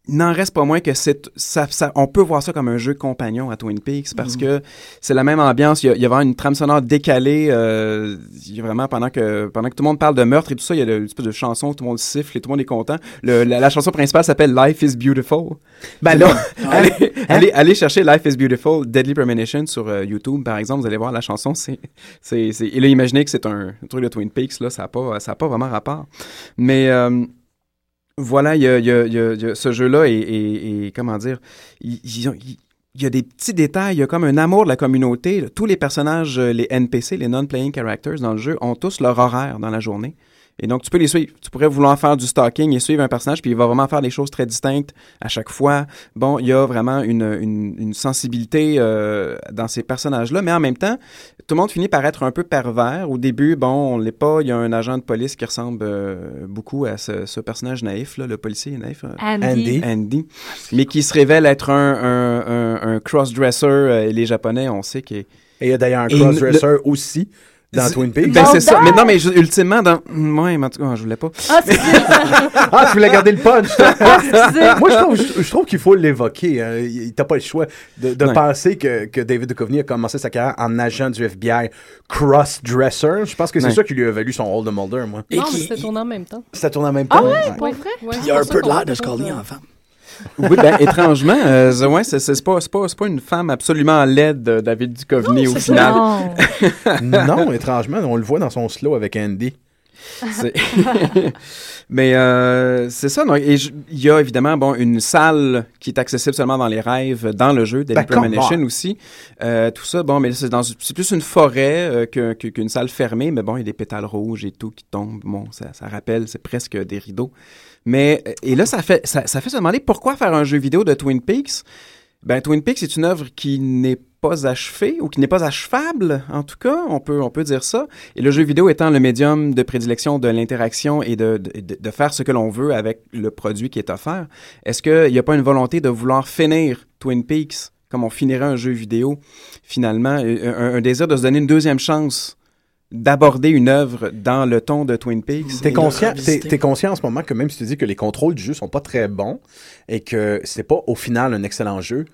n'en reste pas moins que c'est ça, ça- on peut voir ça comme un jeu compagnon à Twin Peaks parce que c'est la même ambiance. Il y a, il y a vraiment une trame sonore décalée. euh, il y a vraiment pendant que pendant que tout le monde parle de meurtre et tout ça, il y a le- une espèce de chanson où tout le monde siffle et tout le monde est content. Le- la, la chanson principale s'appelle Life is Beautiful. Ben là, [laughs] allez, allez, allez chercher Life is Beautiful, Deadly Premonition sur euh, YouTube, par exemple. Vous allez voir la chanson. C'est, c'est, c'est... Et là, imaginez que c'est un, un truc de Twin Peaks. Là, ça n'a pas, ça a pas vraiment rapport. Mais euh, voilà, il y y a- ce jeu-là comment dire, il y a des petits détails, il y a comme un amour de la communauté. Tous les personnages, euh, les NPC, les non-playing characters dans le jeu, ont tous leur horaire dans la journée. Et donc, tu peux les suivre. Tu pourrais vouloir faire du stalking et suivre un personnage, puis il va vraiment faire des choses très distinctes à chaque fois. Bon, il y a vraiment une, une, une sensibilité euh, dans ces personnages-là, mais en même temps, tout le monde finit par être un peu pervers. Au début, bon, on l'est pas. Il y a un agent de police qui ressemble euh, beaucoup à ce, ce personnage naïf, là, le policier naïf. euh, Andy. Andy. Mais qui se révèle être un, un, un, un cross-dresser. euh, et les Japonais, on sait qu'il est... Et il y a d'ailleurs un crossdresser aussi dans Twin Peaks. Ben, c'est ça. Mais non, mais je- ultimement, dans. Ouais, mais en tout cas, je voulais pas. Ah, c'est [laughs] Ah, tu voulais garder le punch. excusez. Moi, je trouve, je, je trouve qu'il faut l'évoquer. hein. Il- T'as pas le choix de, penser que, que David Duchovny a commencé sa carrière en agent du FBI cross-dresser. Je pense que c'est ça qui lui a valu son rôle de Mulder, moi. Et non, mais c'était tourné en même temps. Ça tourne en même temps. Ah ouais, Ouais. pour vrai? Ouais, Il y a un ça peu de l'air de Scully ça. en femme. Oui, ben, étrangement, euh, ouais, c'est c'est pas, c'est pas, c'est pas une femme absolument laide, euh, David Duchovny, au final. Non. non, étrangement, on le voit dans son slow avec Andy. C'est- [laughs] Mais euh, c'est ça. donc, et je- il y a évidemment bon, une salle qui est accessible seulement dans les rêves, dans le jeu, Deadly Ben, Premonition aussi. Euh, tout ça, bon, mais c'est dans- c'est plus une forêt euh, qu'une salle fermée, mais bon, il y a des pétales rouges et tout qui tombent. Bon, ça, ça rappelle, c'est presque des rideaux. Mais, euh, et là, ça fait, ça, ça fait se demander pourquoi faire un jeu vidéo de Twin Peaks. Ben, Twin Peaks est une œuvre qui n'est pas achevée ou qui n'est pas achevable, en tout cas, on peut, on peut dire ça. Et le jeu vidéo étant le médium de prédilection de l'interaction et de, de, de- faire ce que l'on veut avec le produit qui est offert, est-ce qu'il n'y a pas une volonté de vouloir finir Twin Peaks comme on finirait un jeu vidéo, finalement, euh, un désir de se donner une deuxième chance d'aborder une œuvre dans le ton de Twin Peaks? T'es conscient, t'es conscient en ce moment que même si tu dis que les contrôles du jeu sont pas très bons et que c'est pas au final un excellent jeu,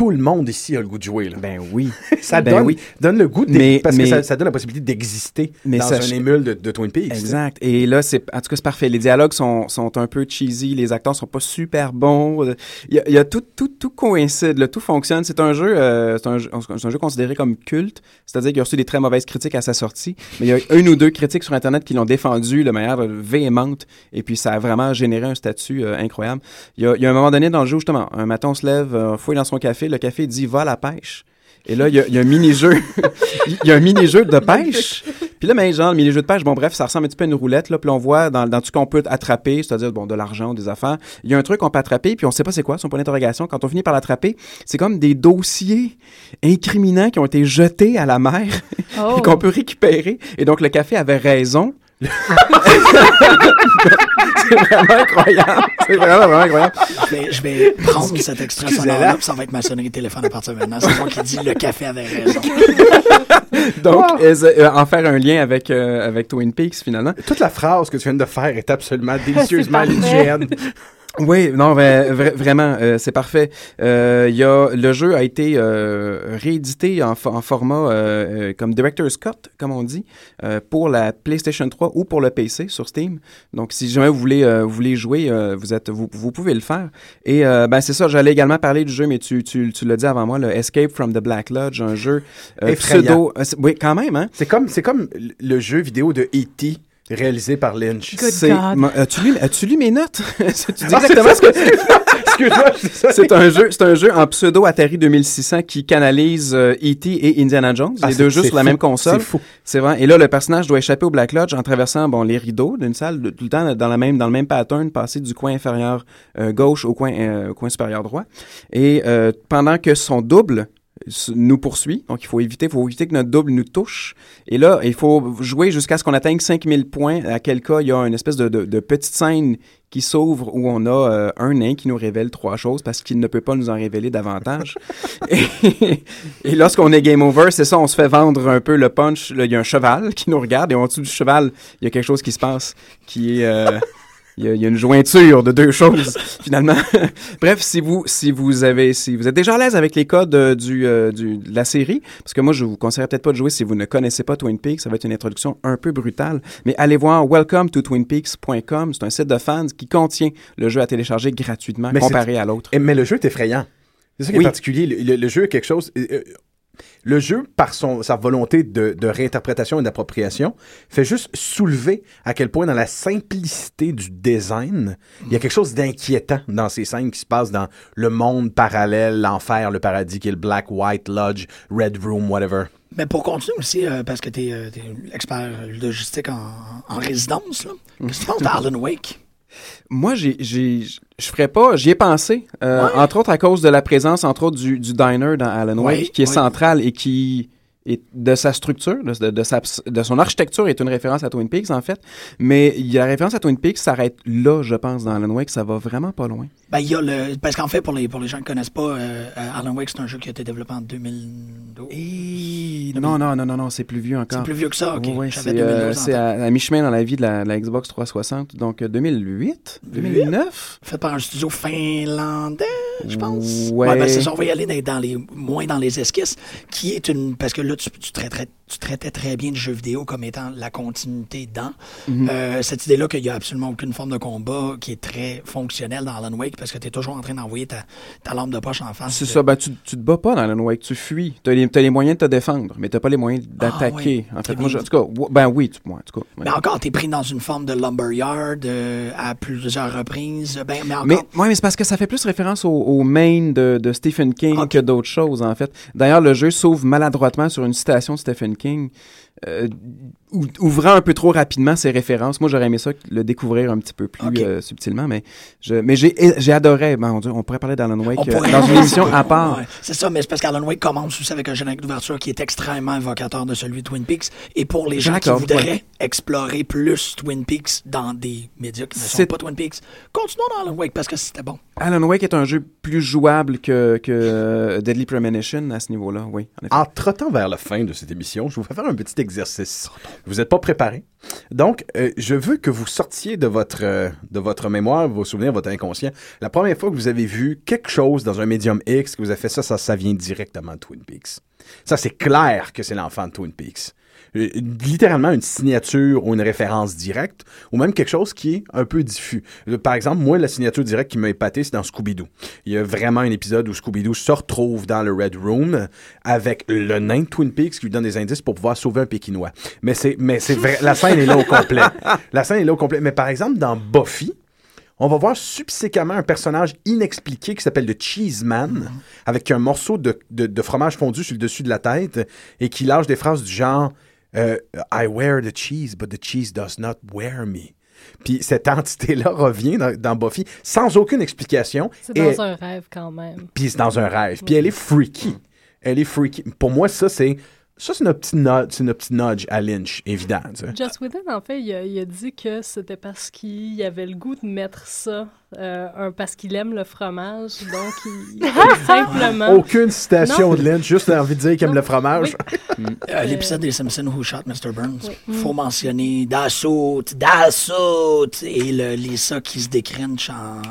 tout le monde ici a le goût de jouer. Là. Ben oui. [laughs] ça ben donne, oui. donne le goût Mais- parce mais- que ça, ça donne la possibilité d'exister dans ça- un émule de, de Twin Peaks. Exact. Et là, c'est, en tout cas, c'est parfait. Les dialogues sont, sont un peu cheesy, les acteurs sont pas super bons. Il y a, il y a tout, tout, tout coïncide, là, tout fonctionne. C'est un jeu, euh, c'est un, jeu- c'est un jeu considéré comme culte, c'est-à-dire qu'il a reçu des très mauvaises critiques à sa sortie, mais il y a une ou deux critiques sur Internet qui l'ont défendu de manière véhémente, et puis ça a vraiment généré un statut euh, incroyable. Il y, a, il y a un moment donné dans le jeu, justement, un matin, on se lève, euh, fouille dans son café, le café dit « va à la pêche ». Et là, il y a, il y a un mini-jeu. [laughs] il y a un mini-jeu de pêche. Puis là, mais genre, le mini-jeu de pêche, bon, bref, ça ressemble un petit peu à une roulette. Là, puis là, on voit dans, dans tout ce qu'on peut attraper, c'est-à-dire, bon, de l'argent, des affaires. Il y a un truc qu'on peut attraper, puis on sait pas c'est quoi, son point d'interrogation. Quand on finit par l'attraper, c'est comme des dossiers incriminants qui ont été jetés à la mer [laughs] Oh. et qu'on peut récupérer. Et donc, le café avait raison. C'est vraiment incroyable. C'est vraiment, vraiment incroyable. Je vais, je vais prendre cet extrait excusez-la. sonore-là, puis ça va être ma sonnerie de téléphone à partir de maintenant. C'est moi qui dis le café avait raison. [laughs] Donc, euh, euh, en faire un lien avec, euh, avec Twin Peaks, finalement? Toute la phrase que tu viens de faire est absolument [laughs] délicieusement parfait. Oui, non, ben, vra- vraiment, euh, c'est parfait. Euh, il y a, le jeu a été euh, réédité en, en format euh, euh, comme Director's Cut, comme on dit, euh, pour la PlayStation 3 ou pour le PC sur Steam. Donc, si jamais vous voulez, euh, vous voulez jouer, euh, vous, êtes, vous, vous pouvez le faire. Et euh, ben, c'est ça, j'allais également parler du jeu, mais tu, tu, tu l'as dit avant moi, le Escape from the Black Lodge, un jeu euh, pseudo... oui, quand même, hein? C'est comme, c'est comme le jeu vidéo de E.T. réalisé par Lynch. Good C'est- As-tu lu, as-tu lu mes notes? [laughs] tu dis Ah, c'est exactement ce que... [laughs] Excuse-moi, je dis ça. C'est un jeu, c'est un jeu en pseudo Atari 2600 qui canalise euh, E.T. et Indiana Jones, Ah, les deux jeux sur la même console. C'est fou. C'est vrai. Et là, le personnage doit échapper au Black Lodge en traversant bon les rideaux d'une salle, de- tout le temps dans la même dans le même pattern, passer du coin inférieur euh, gauche au coin euh, au coin supérieur droit. Et euh, pendant que son double nous poursuit, donc il faut éviter, faut éviter que notre double nous touche. Et là, il faut jouer jusqu'à ce qu'on atteigne 5000 points. À quel cas, il y a une espèce de, de, de petite scène qui s'ouvre où on a euh, un nain qui nous révèle trois choses parce qu'il ne peut pas nous en révéler davantage. [laughs] et, et lorsqu'on est game over, c'est ça, on se fait vendre un peu le punch. Là, Il y a un cheval qui nous regarde et en dessous du cheval, il y a quelque chose qui se passe qui est... euh, il y, a, il y a une jointure de deux choses [laughs] finalement. [laughs] Bref, si vous si vous avez si vous êtes déjà à l'aise avec les codes euh, du, euh, du de la série, parce que moi je vous conseillerais peut-être pas de jouer si vous ne connaissez pas Twin Peaks, ça va être une introduction un peu brutale, mais allez voir welcome to twinpeaks.com, c'est un site de fans qui contient le jeu à télécharger gratuitement Mais comparé à l'autre. Eh, Mais le jeu est effrayant. C'est ça qui Oui. est particulier. Le, le- le jeu est quelque chose. euh, le jeu, par son, sa volonté de, réinterprétation et d'appropriation, fait juste soulever à quel point, dans la simplicité du design, il y a quelque chose d'inquiétant dans ces scènes qui se passent dans le monde parallèle, l'enfer, le paradis, qui est le Black, White, Lodge, Red Room, whatever. Mais pour continuer aussi, euh, parce que tu es, expert logistique en, en résidence, qu'est-ce que tu penses d'Alan Wake? Moi, j'ai, j'ai, je ferais pas, j'y ai pensé, euh, entre autres à cause de la présence, entre autres, du, du diner dans Alan Wake, qui est central et qui est de sa structure, de, sa, de son architecture est une référence à Twin Peaks, en fait. Mais la référence à Twin Peaks s'arrête là, je pense, dans Alan Wake, ça va vraiment pas loin. Ben, il y a le. Parce qu'en fait, pour les, pour les gens qui ne connaissent pas, euh, euh, Alan Wake, c'est un jeu qui a été développé en 2012. Non, non, non, non, non, c'est plus vieux encore. C'est plus vieux que ça, ok. Oui, c'est, 2012 euh, en c'est tête. à, à mi-chemin dans la vie de la, de la Xbox 360, donc euh, 2008, 2009. Fait par un studio finlandais, je pense. Ouais. ben, c'est ça, on va y aller dans les, moins dans les esquisses, qui est une. Parce que là, tu, tu, traitais, tu traitais très bien le jeu vidéo comme étant la continuité dans. Mhm. Euh, cette idée-là qu'il n'y a absolument aucune forme de combat qui est très fonctionnelle dans Alan Wake parce que tu es toujours en train d'envoyer ta, ta lampe de poche en face. C'est de- ça, ben, tu, tu te bats pas dans Alan Wake, tu fuis. Tu as les, t'as les moyens de te défendre, mais tu pas les moyens d'attaquer. Ah. En fait, T'es moi, je- bien- en tout cas, ben oui, moi, en tout cas. ouais. Mais encore, tu es pris dans une forme de lumberyard euh, à plusieurs reprises. Ben, mais encore. Mais, ouais, mais c'est parce que ça fait plus référence au, au main de, de Stephen King que d'autres choses, en fait. D'ailleurs, le jeu s'ouvre maladroitement sur une citation de Stephen King, euh, ou- ouvrant un peu trop rapidement ses références. Moi, j'aurais aimé ça, le découvrir un petit peu plus euh, subtilement, mais, je, mais j'ai, j'ai adoré. Ben, on, dit- on pourrait parler d'Alan Wake euh, dans une émission à part. Ouais, c'est ça, mais c'est parce qu'Alan Wake commence aussi avec un générique d'ouverture qui est extrêmement évocateur de celui de Twin Peaks. Et pour les gens qui voudraient ouais. explorer plus Twin Peaks dans des médias qui ne sont C'est- pas Twin Peaks, continuons dans Alan Wake parce que c'était bon. Alan Wake est un jeu plus jouable que, que euh, Deadly Premonition à ce niveau-là, oui. En trottant vers la fin de cette émission, je vous fais faire un petit exercice. Vous n'êtes pas préparé. Donc, euh, je veux que vous sortiez de votre, euh, de votre mémoire, vos souvenirs, votre inconscient. La première fois que vous avez vu quelque chose dans un médium X, que vous avez fait ça, ça, ça vient directement de Twin Peaks. Ça, c'est clair que c'est l'enfant de Twin Peaks. Euh, littéralement une signature ou une référence directe, ou même quelque chose qui est un peu diffus. Euh, Par exemple, moi, la signature directe qui m'a épaté, c'est dans Scooby-Doo. Il y a vraiment un épisode où Scooby-Doo se retrouve dans le Red Room avec le nain de Twin Peaks qui lui donne des indices pour pouvoir sauver un Pékinois. Mais c'est, mais c'est vrai, la scène est là au complet. [laughs] La scène est là au complet. Mais par exemple, dans Buffy, on va voir subséquemment un personnage inexpliqué qui s'appelle le Cheese Man, avec un morceau de, de- de fromage fondu sur le dessus de la tête et qui lâche des phrases du genre euh, I wear the cheese, but the cheese does not wear me. Puis cette entité-là [laughs] revient dans, dans Buffy sans aucune explication. C'est Et- dans un rêve quand même. puis c'est dans un rêve. Puis elle est freaky. Elle est freaky. Pour moi, ça, c'est. Ça, c'est notre petit nudge, c'est notre petit nudge à Lynch, évident. Joss Whedon, en fait, il a, il a dit que c'était parce qu'il avait le goût de mettre ça, euh, un, parce qu'il aime le fromage, donc il, [laughs] simplement... Aucune citation Non. de Lynch, juste envie de dire qu'il aime le fromage. [laughs] Euh, L'épisode des Simpsons Who Shot Mr. Burns. Oui. Faut mentionner Dassault, Dassault et le Lisa qui se décrinche en.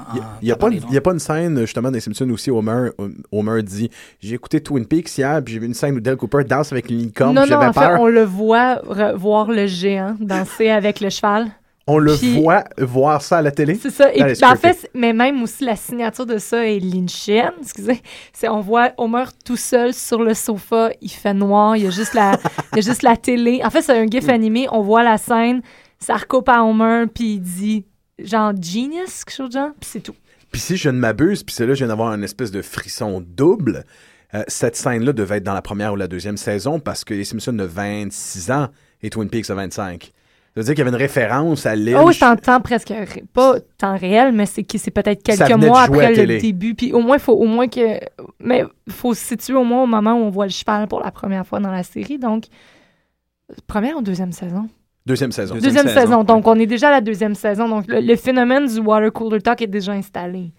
Il n'y a, pas une- les il y a pas une scène, justement, des Simpsons aussi, Homer, Homer dit J'ai écouté Twin Peaks hier, puis j'ai vu une scène où Dale Cooper danse avec une licorne, non, non, j'avais en fait, peur. on le voit voir le géant danser avec le cheval. On le Puis- voit voir ça à la télé? C'est ça. Et puis, is ben, en fait, mais même aussi la signature de ça est lynchienne. Excusez. C'est on voit Homer tout seul sur le sofa. Il fait noir. Il y a juste la, il y a juste la télé. En fait, c'est un Mm. gif animé. On voit la scène. Ça recoupe à Homer puis il dit genre genius quelque chose de genre. Puis c'est tout. Puis si je ne m'abuse, puis c'est là que je viens d'avoir une espèce de frisson double, euh, cette scène-là devait être dans la première ou la deuxième saison parce que les Simpsons ont 26 ans et Twin Peaks a 25. Ça veut dire qu'il y avait une référence à l'île. Oh, t'entends presque pas temps réel, mais c'est que c'est peut-être quelques mois après le télé. début. Puis au moins, il faut au moins que. Mais faut se situer au moins au moment où on voit le cheval pour la première fois dans la série. Donc, première ou deuxième saison? Deuxième saison. Deuxième, saison. Donc, on est déjà à la deuxième saison. Donc, le, le phénomène du water cooler talk est déjà installé.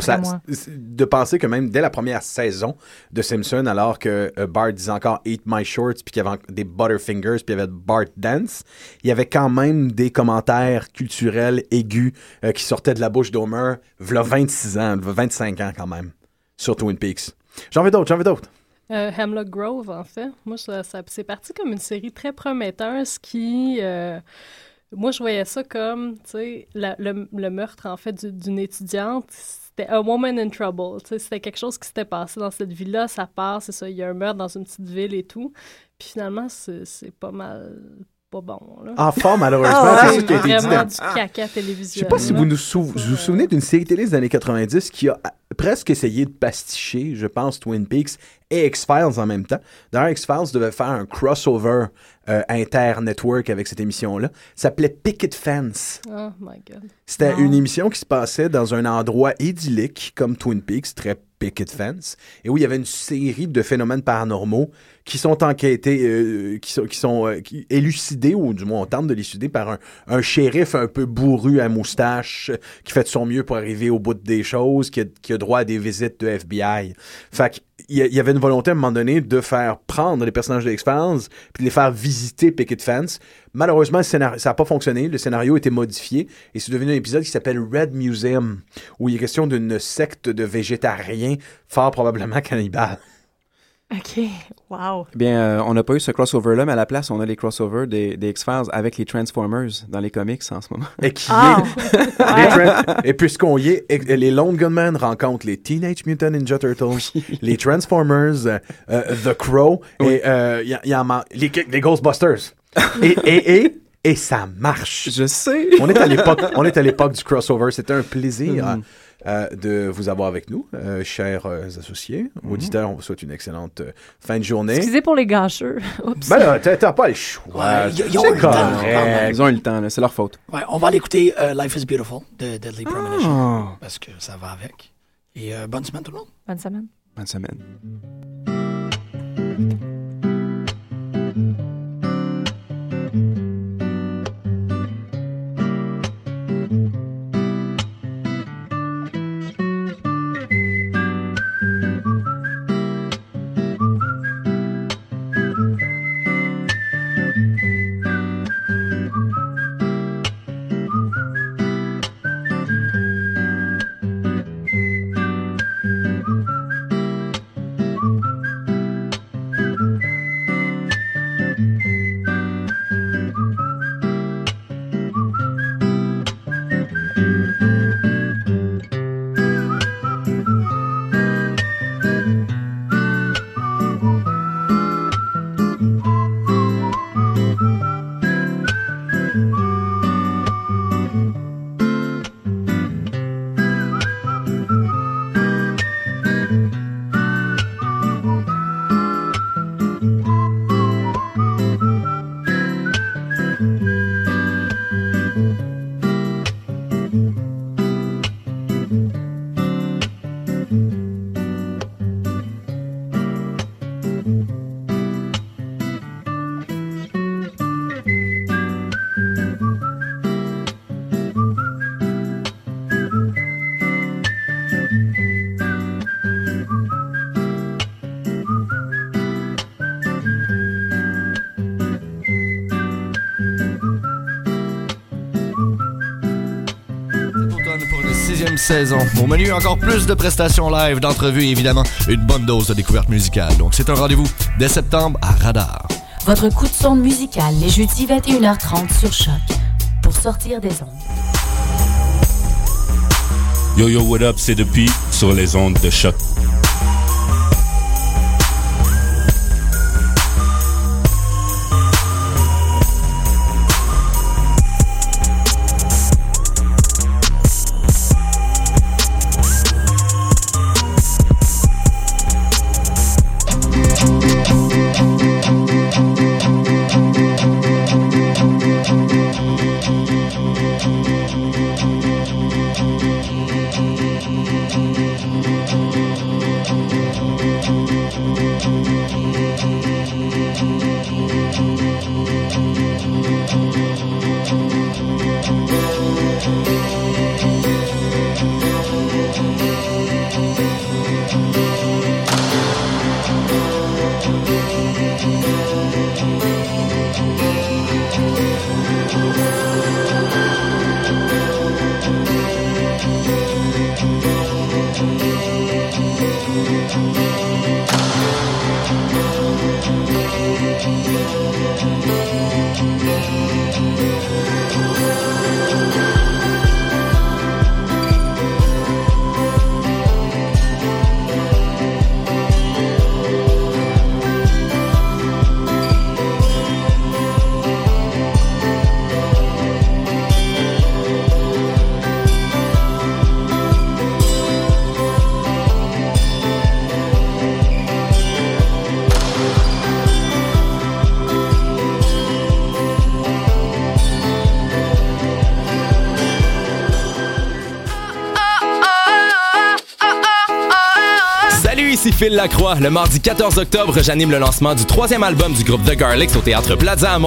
Ça- moi. de penser que même dès la première saison de Simpson, alors que euh, Bart disait encore Eat my shorts, puis qu'il y avait des Butterfingers, puis il y avait Bart Dance, il y avait quand même des commentaires culturels aigus euh, qui sortaient de la bouche d'Homer, v'là 26 ans, v'là 25 ans quand même, sur Twin Peaks. J'en veux d'autres, j'en veux d'autres. Euh, Hemlock Grove, en fait. Moi, ça, ça- c'est parti comme une série très prometteuse qui. euh, moi, je voyais ça comme, tu sais, le, le meurtre, en fait, du- d'une étudiante. C'était a woman in trouble. Tu sais, c'était quelque chose qui s'était passé dans cette ville-là. Ça part, c'est ça. Il y a un meurtre dans une petite ville et tout. Puis finalement, c'est c'est pas mal. Pas bon, là. Fort, malheureusement, Ah, c'est ça qui a été dit. Vraiment dans- du caca Je télévisuel. sais pas si vous nous sou- vous, vous souvenez d'une série télé des années 90 qui a presque essayé de pasticher, je pense, Twin Peaks et X-Files en même temps. D'ailleurs, X-Files devait faire un crossover euh, inter-network avec cette émission-là. Ça s'appelait Picket Fence. Oh my God. C'était une émission qui se passait dans un endroit idyllique comme Twin Peaks, très picket fence, et où il y avait une série de phénomènes paranormaux qui sont enquêtés, euh, qui sont, qui sont euh, qui- élucidés, ou du moins on tente de l'élucider par un, un shérif un peu bourru à moustache, qui fait de son mieux pour arriver au bout des choses, qui a, qui a droit à des visites de FBI. Fait qu'il y avait une volonté à un moment donné de faire prendre les personnages de X-Files puis de les faire visiter Picket Fence. Malheureusement, ça n'a pas fonctionné. Le scénario a été modifié et c'est devenu un épisode qui s'appelle Red Museum, où il est question d'une secte de végétariens, fort probablement cannibales. OK. Wow. Eh Bien, euh, on n'a pas eu ce crossover-là, mais à la place, on a les crossovers des, des X-Files avec les Transformers dans les comics en ce moment. Et qui Ah! est- [laughs] et puisqu'on y est, et- les Lone Gunmen rencontrent les Teenage Mutant Ninja Turtles, les Transformers, euh, euh, The Crow, et euh, y a- y en man- les, les Ghostbusters. Et, et, et, et ça marche. Je sais. On est à l'époque, on est à l'époque du crossover. C'était un plaisir Mhm. Euh, de vous avoir avec nous, euh, chers euh, associés, auditeurs. On vous souhaite une excellente euh, fin de journée. Excusez pour les gâcheux. [laughs] Oups. Ben là, t'as t'as pas le choix. Ouais, ils- ont le temps, correct. quand même. Ils ont eu le temps, c'est leur faute. Ouais, on va aller écouter euh, Life is Beautiful de Deadly Premonition Oh. parce que ça va avec. Et euh, bonne semaine tout le monde. Bonne semaine. Bonne semaine. Saison. Au menu, encore plus de prestations live, d'entrevues et évidemment une bonne dose de découverte musicale. Donc c'est un rendez-vous dès septembre à Radar. Votre coup de sonde musical les jeudis 21h30 sur Choc pour sortir des ondes. Yo yo, what up, c'est depuis sur les ondes de choc. Phil Lacroix. Le mardi 14 octobre, j'anime le lancement du troisième album du groupe The Garlics au Théâtre Plaza à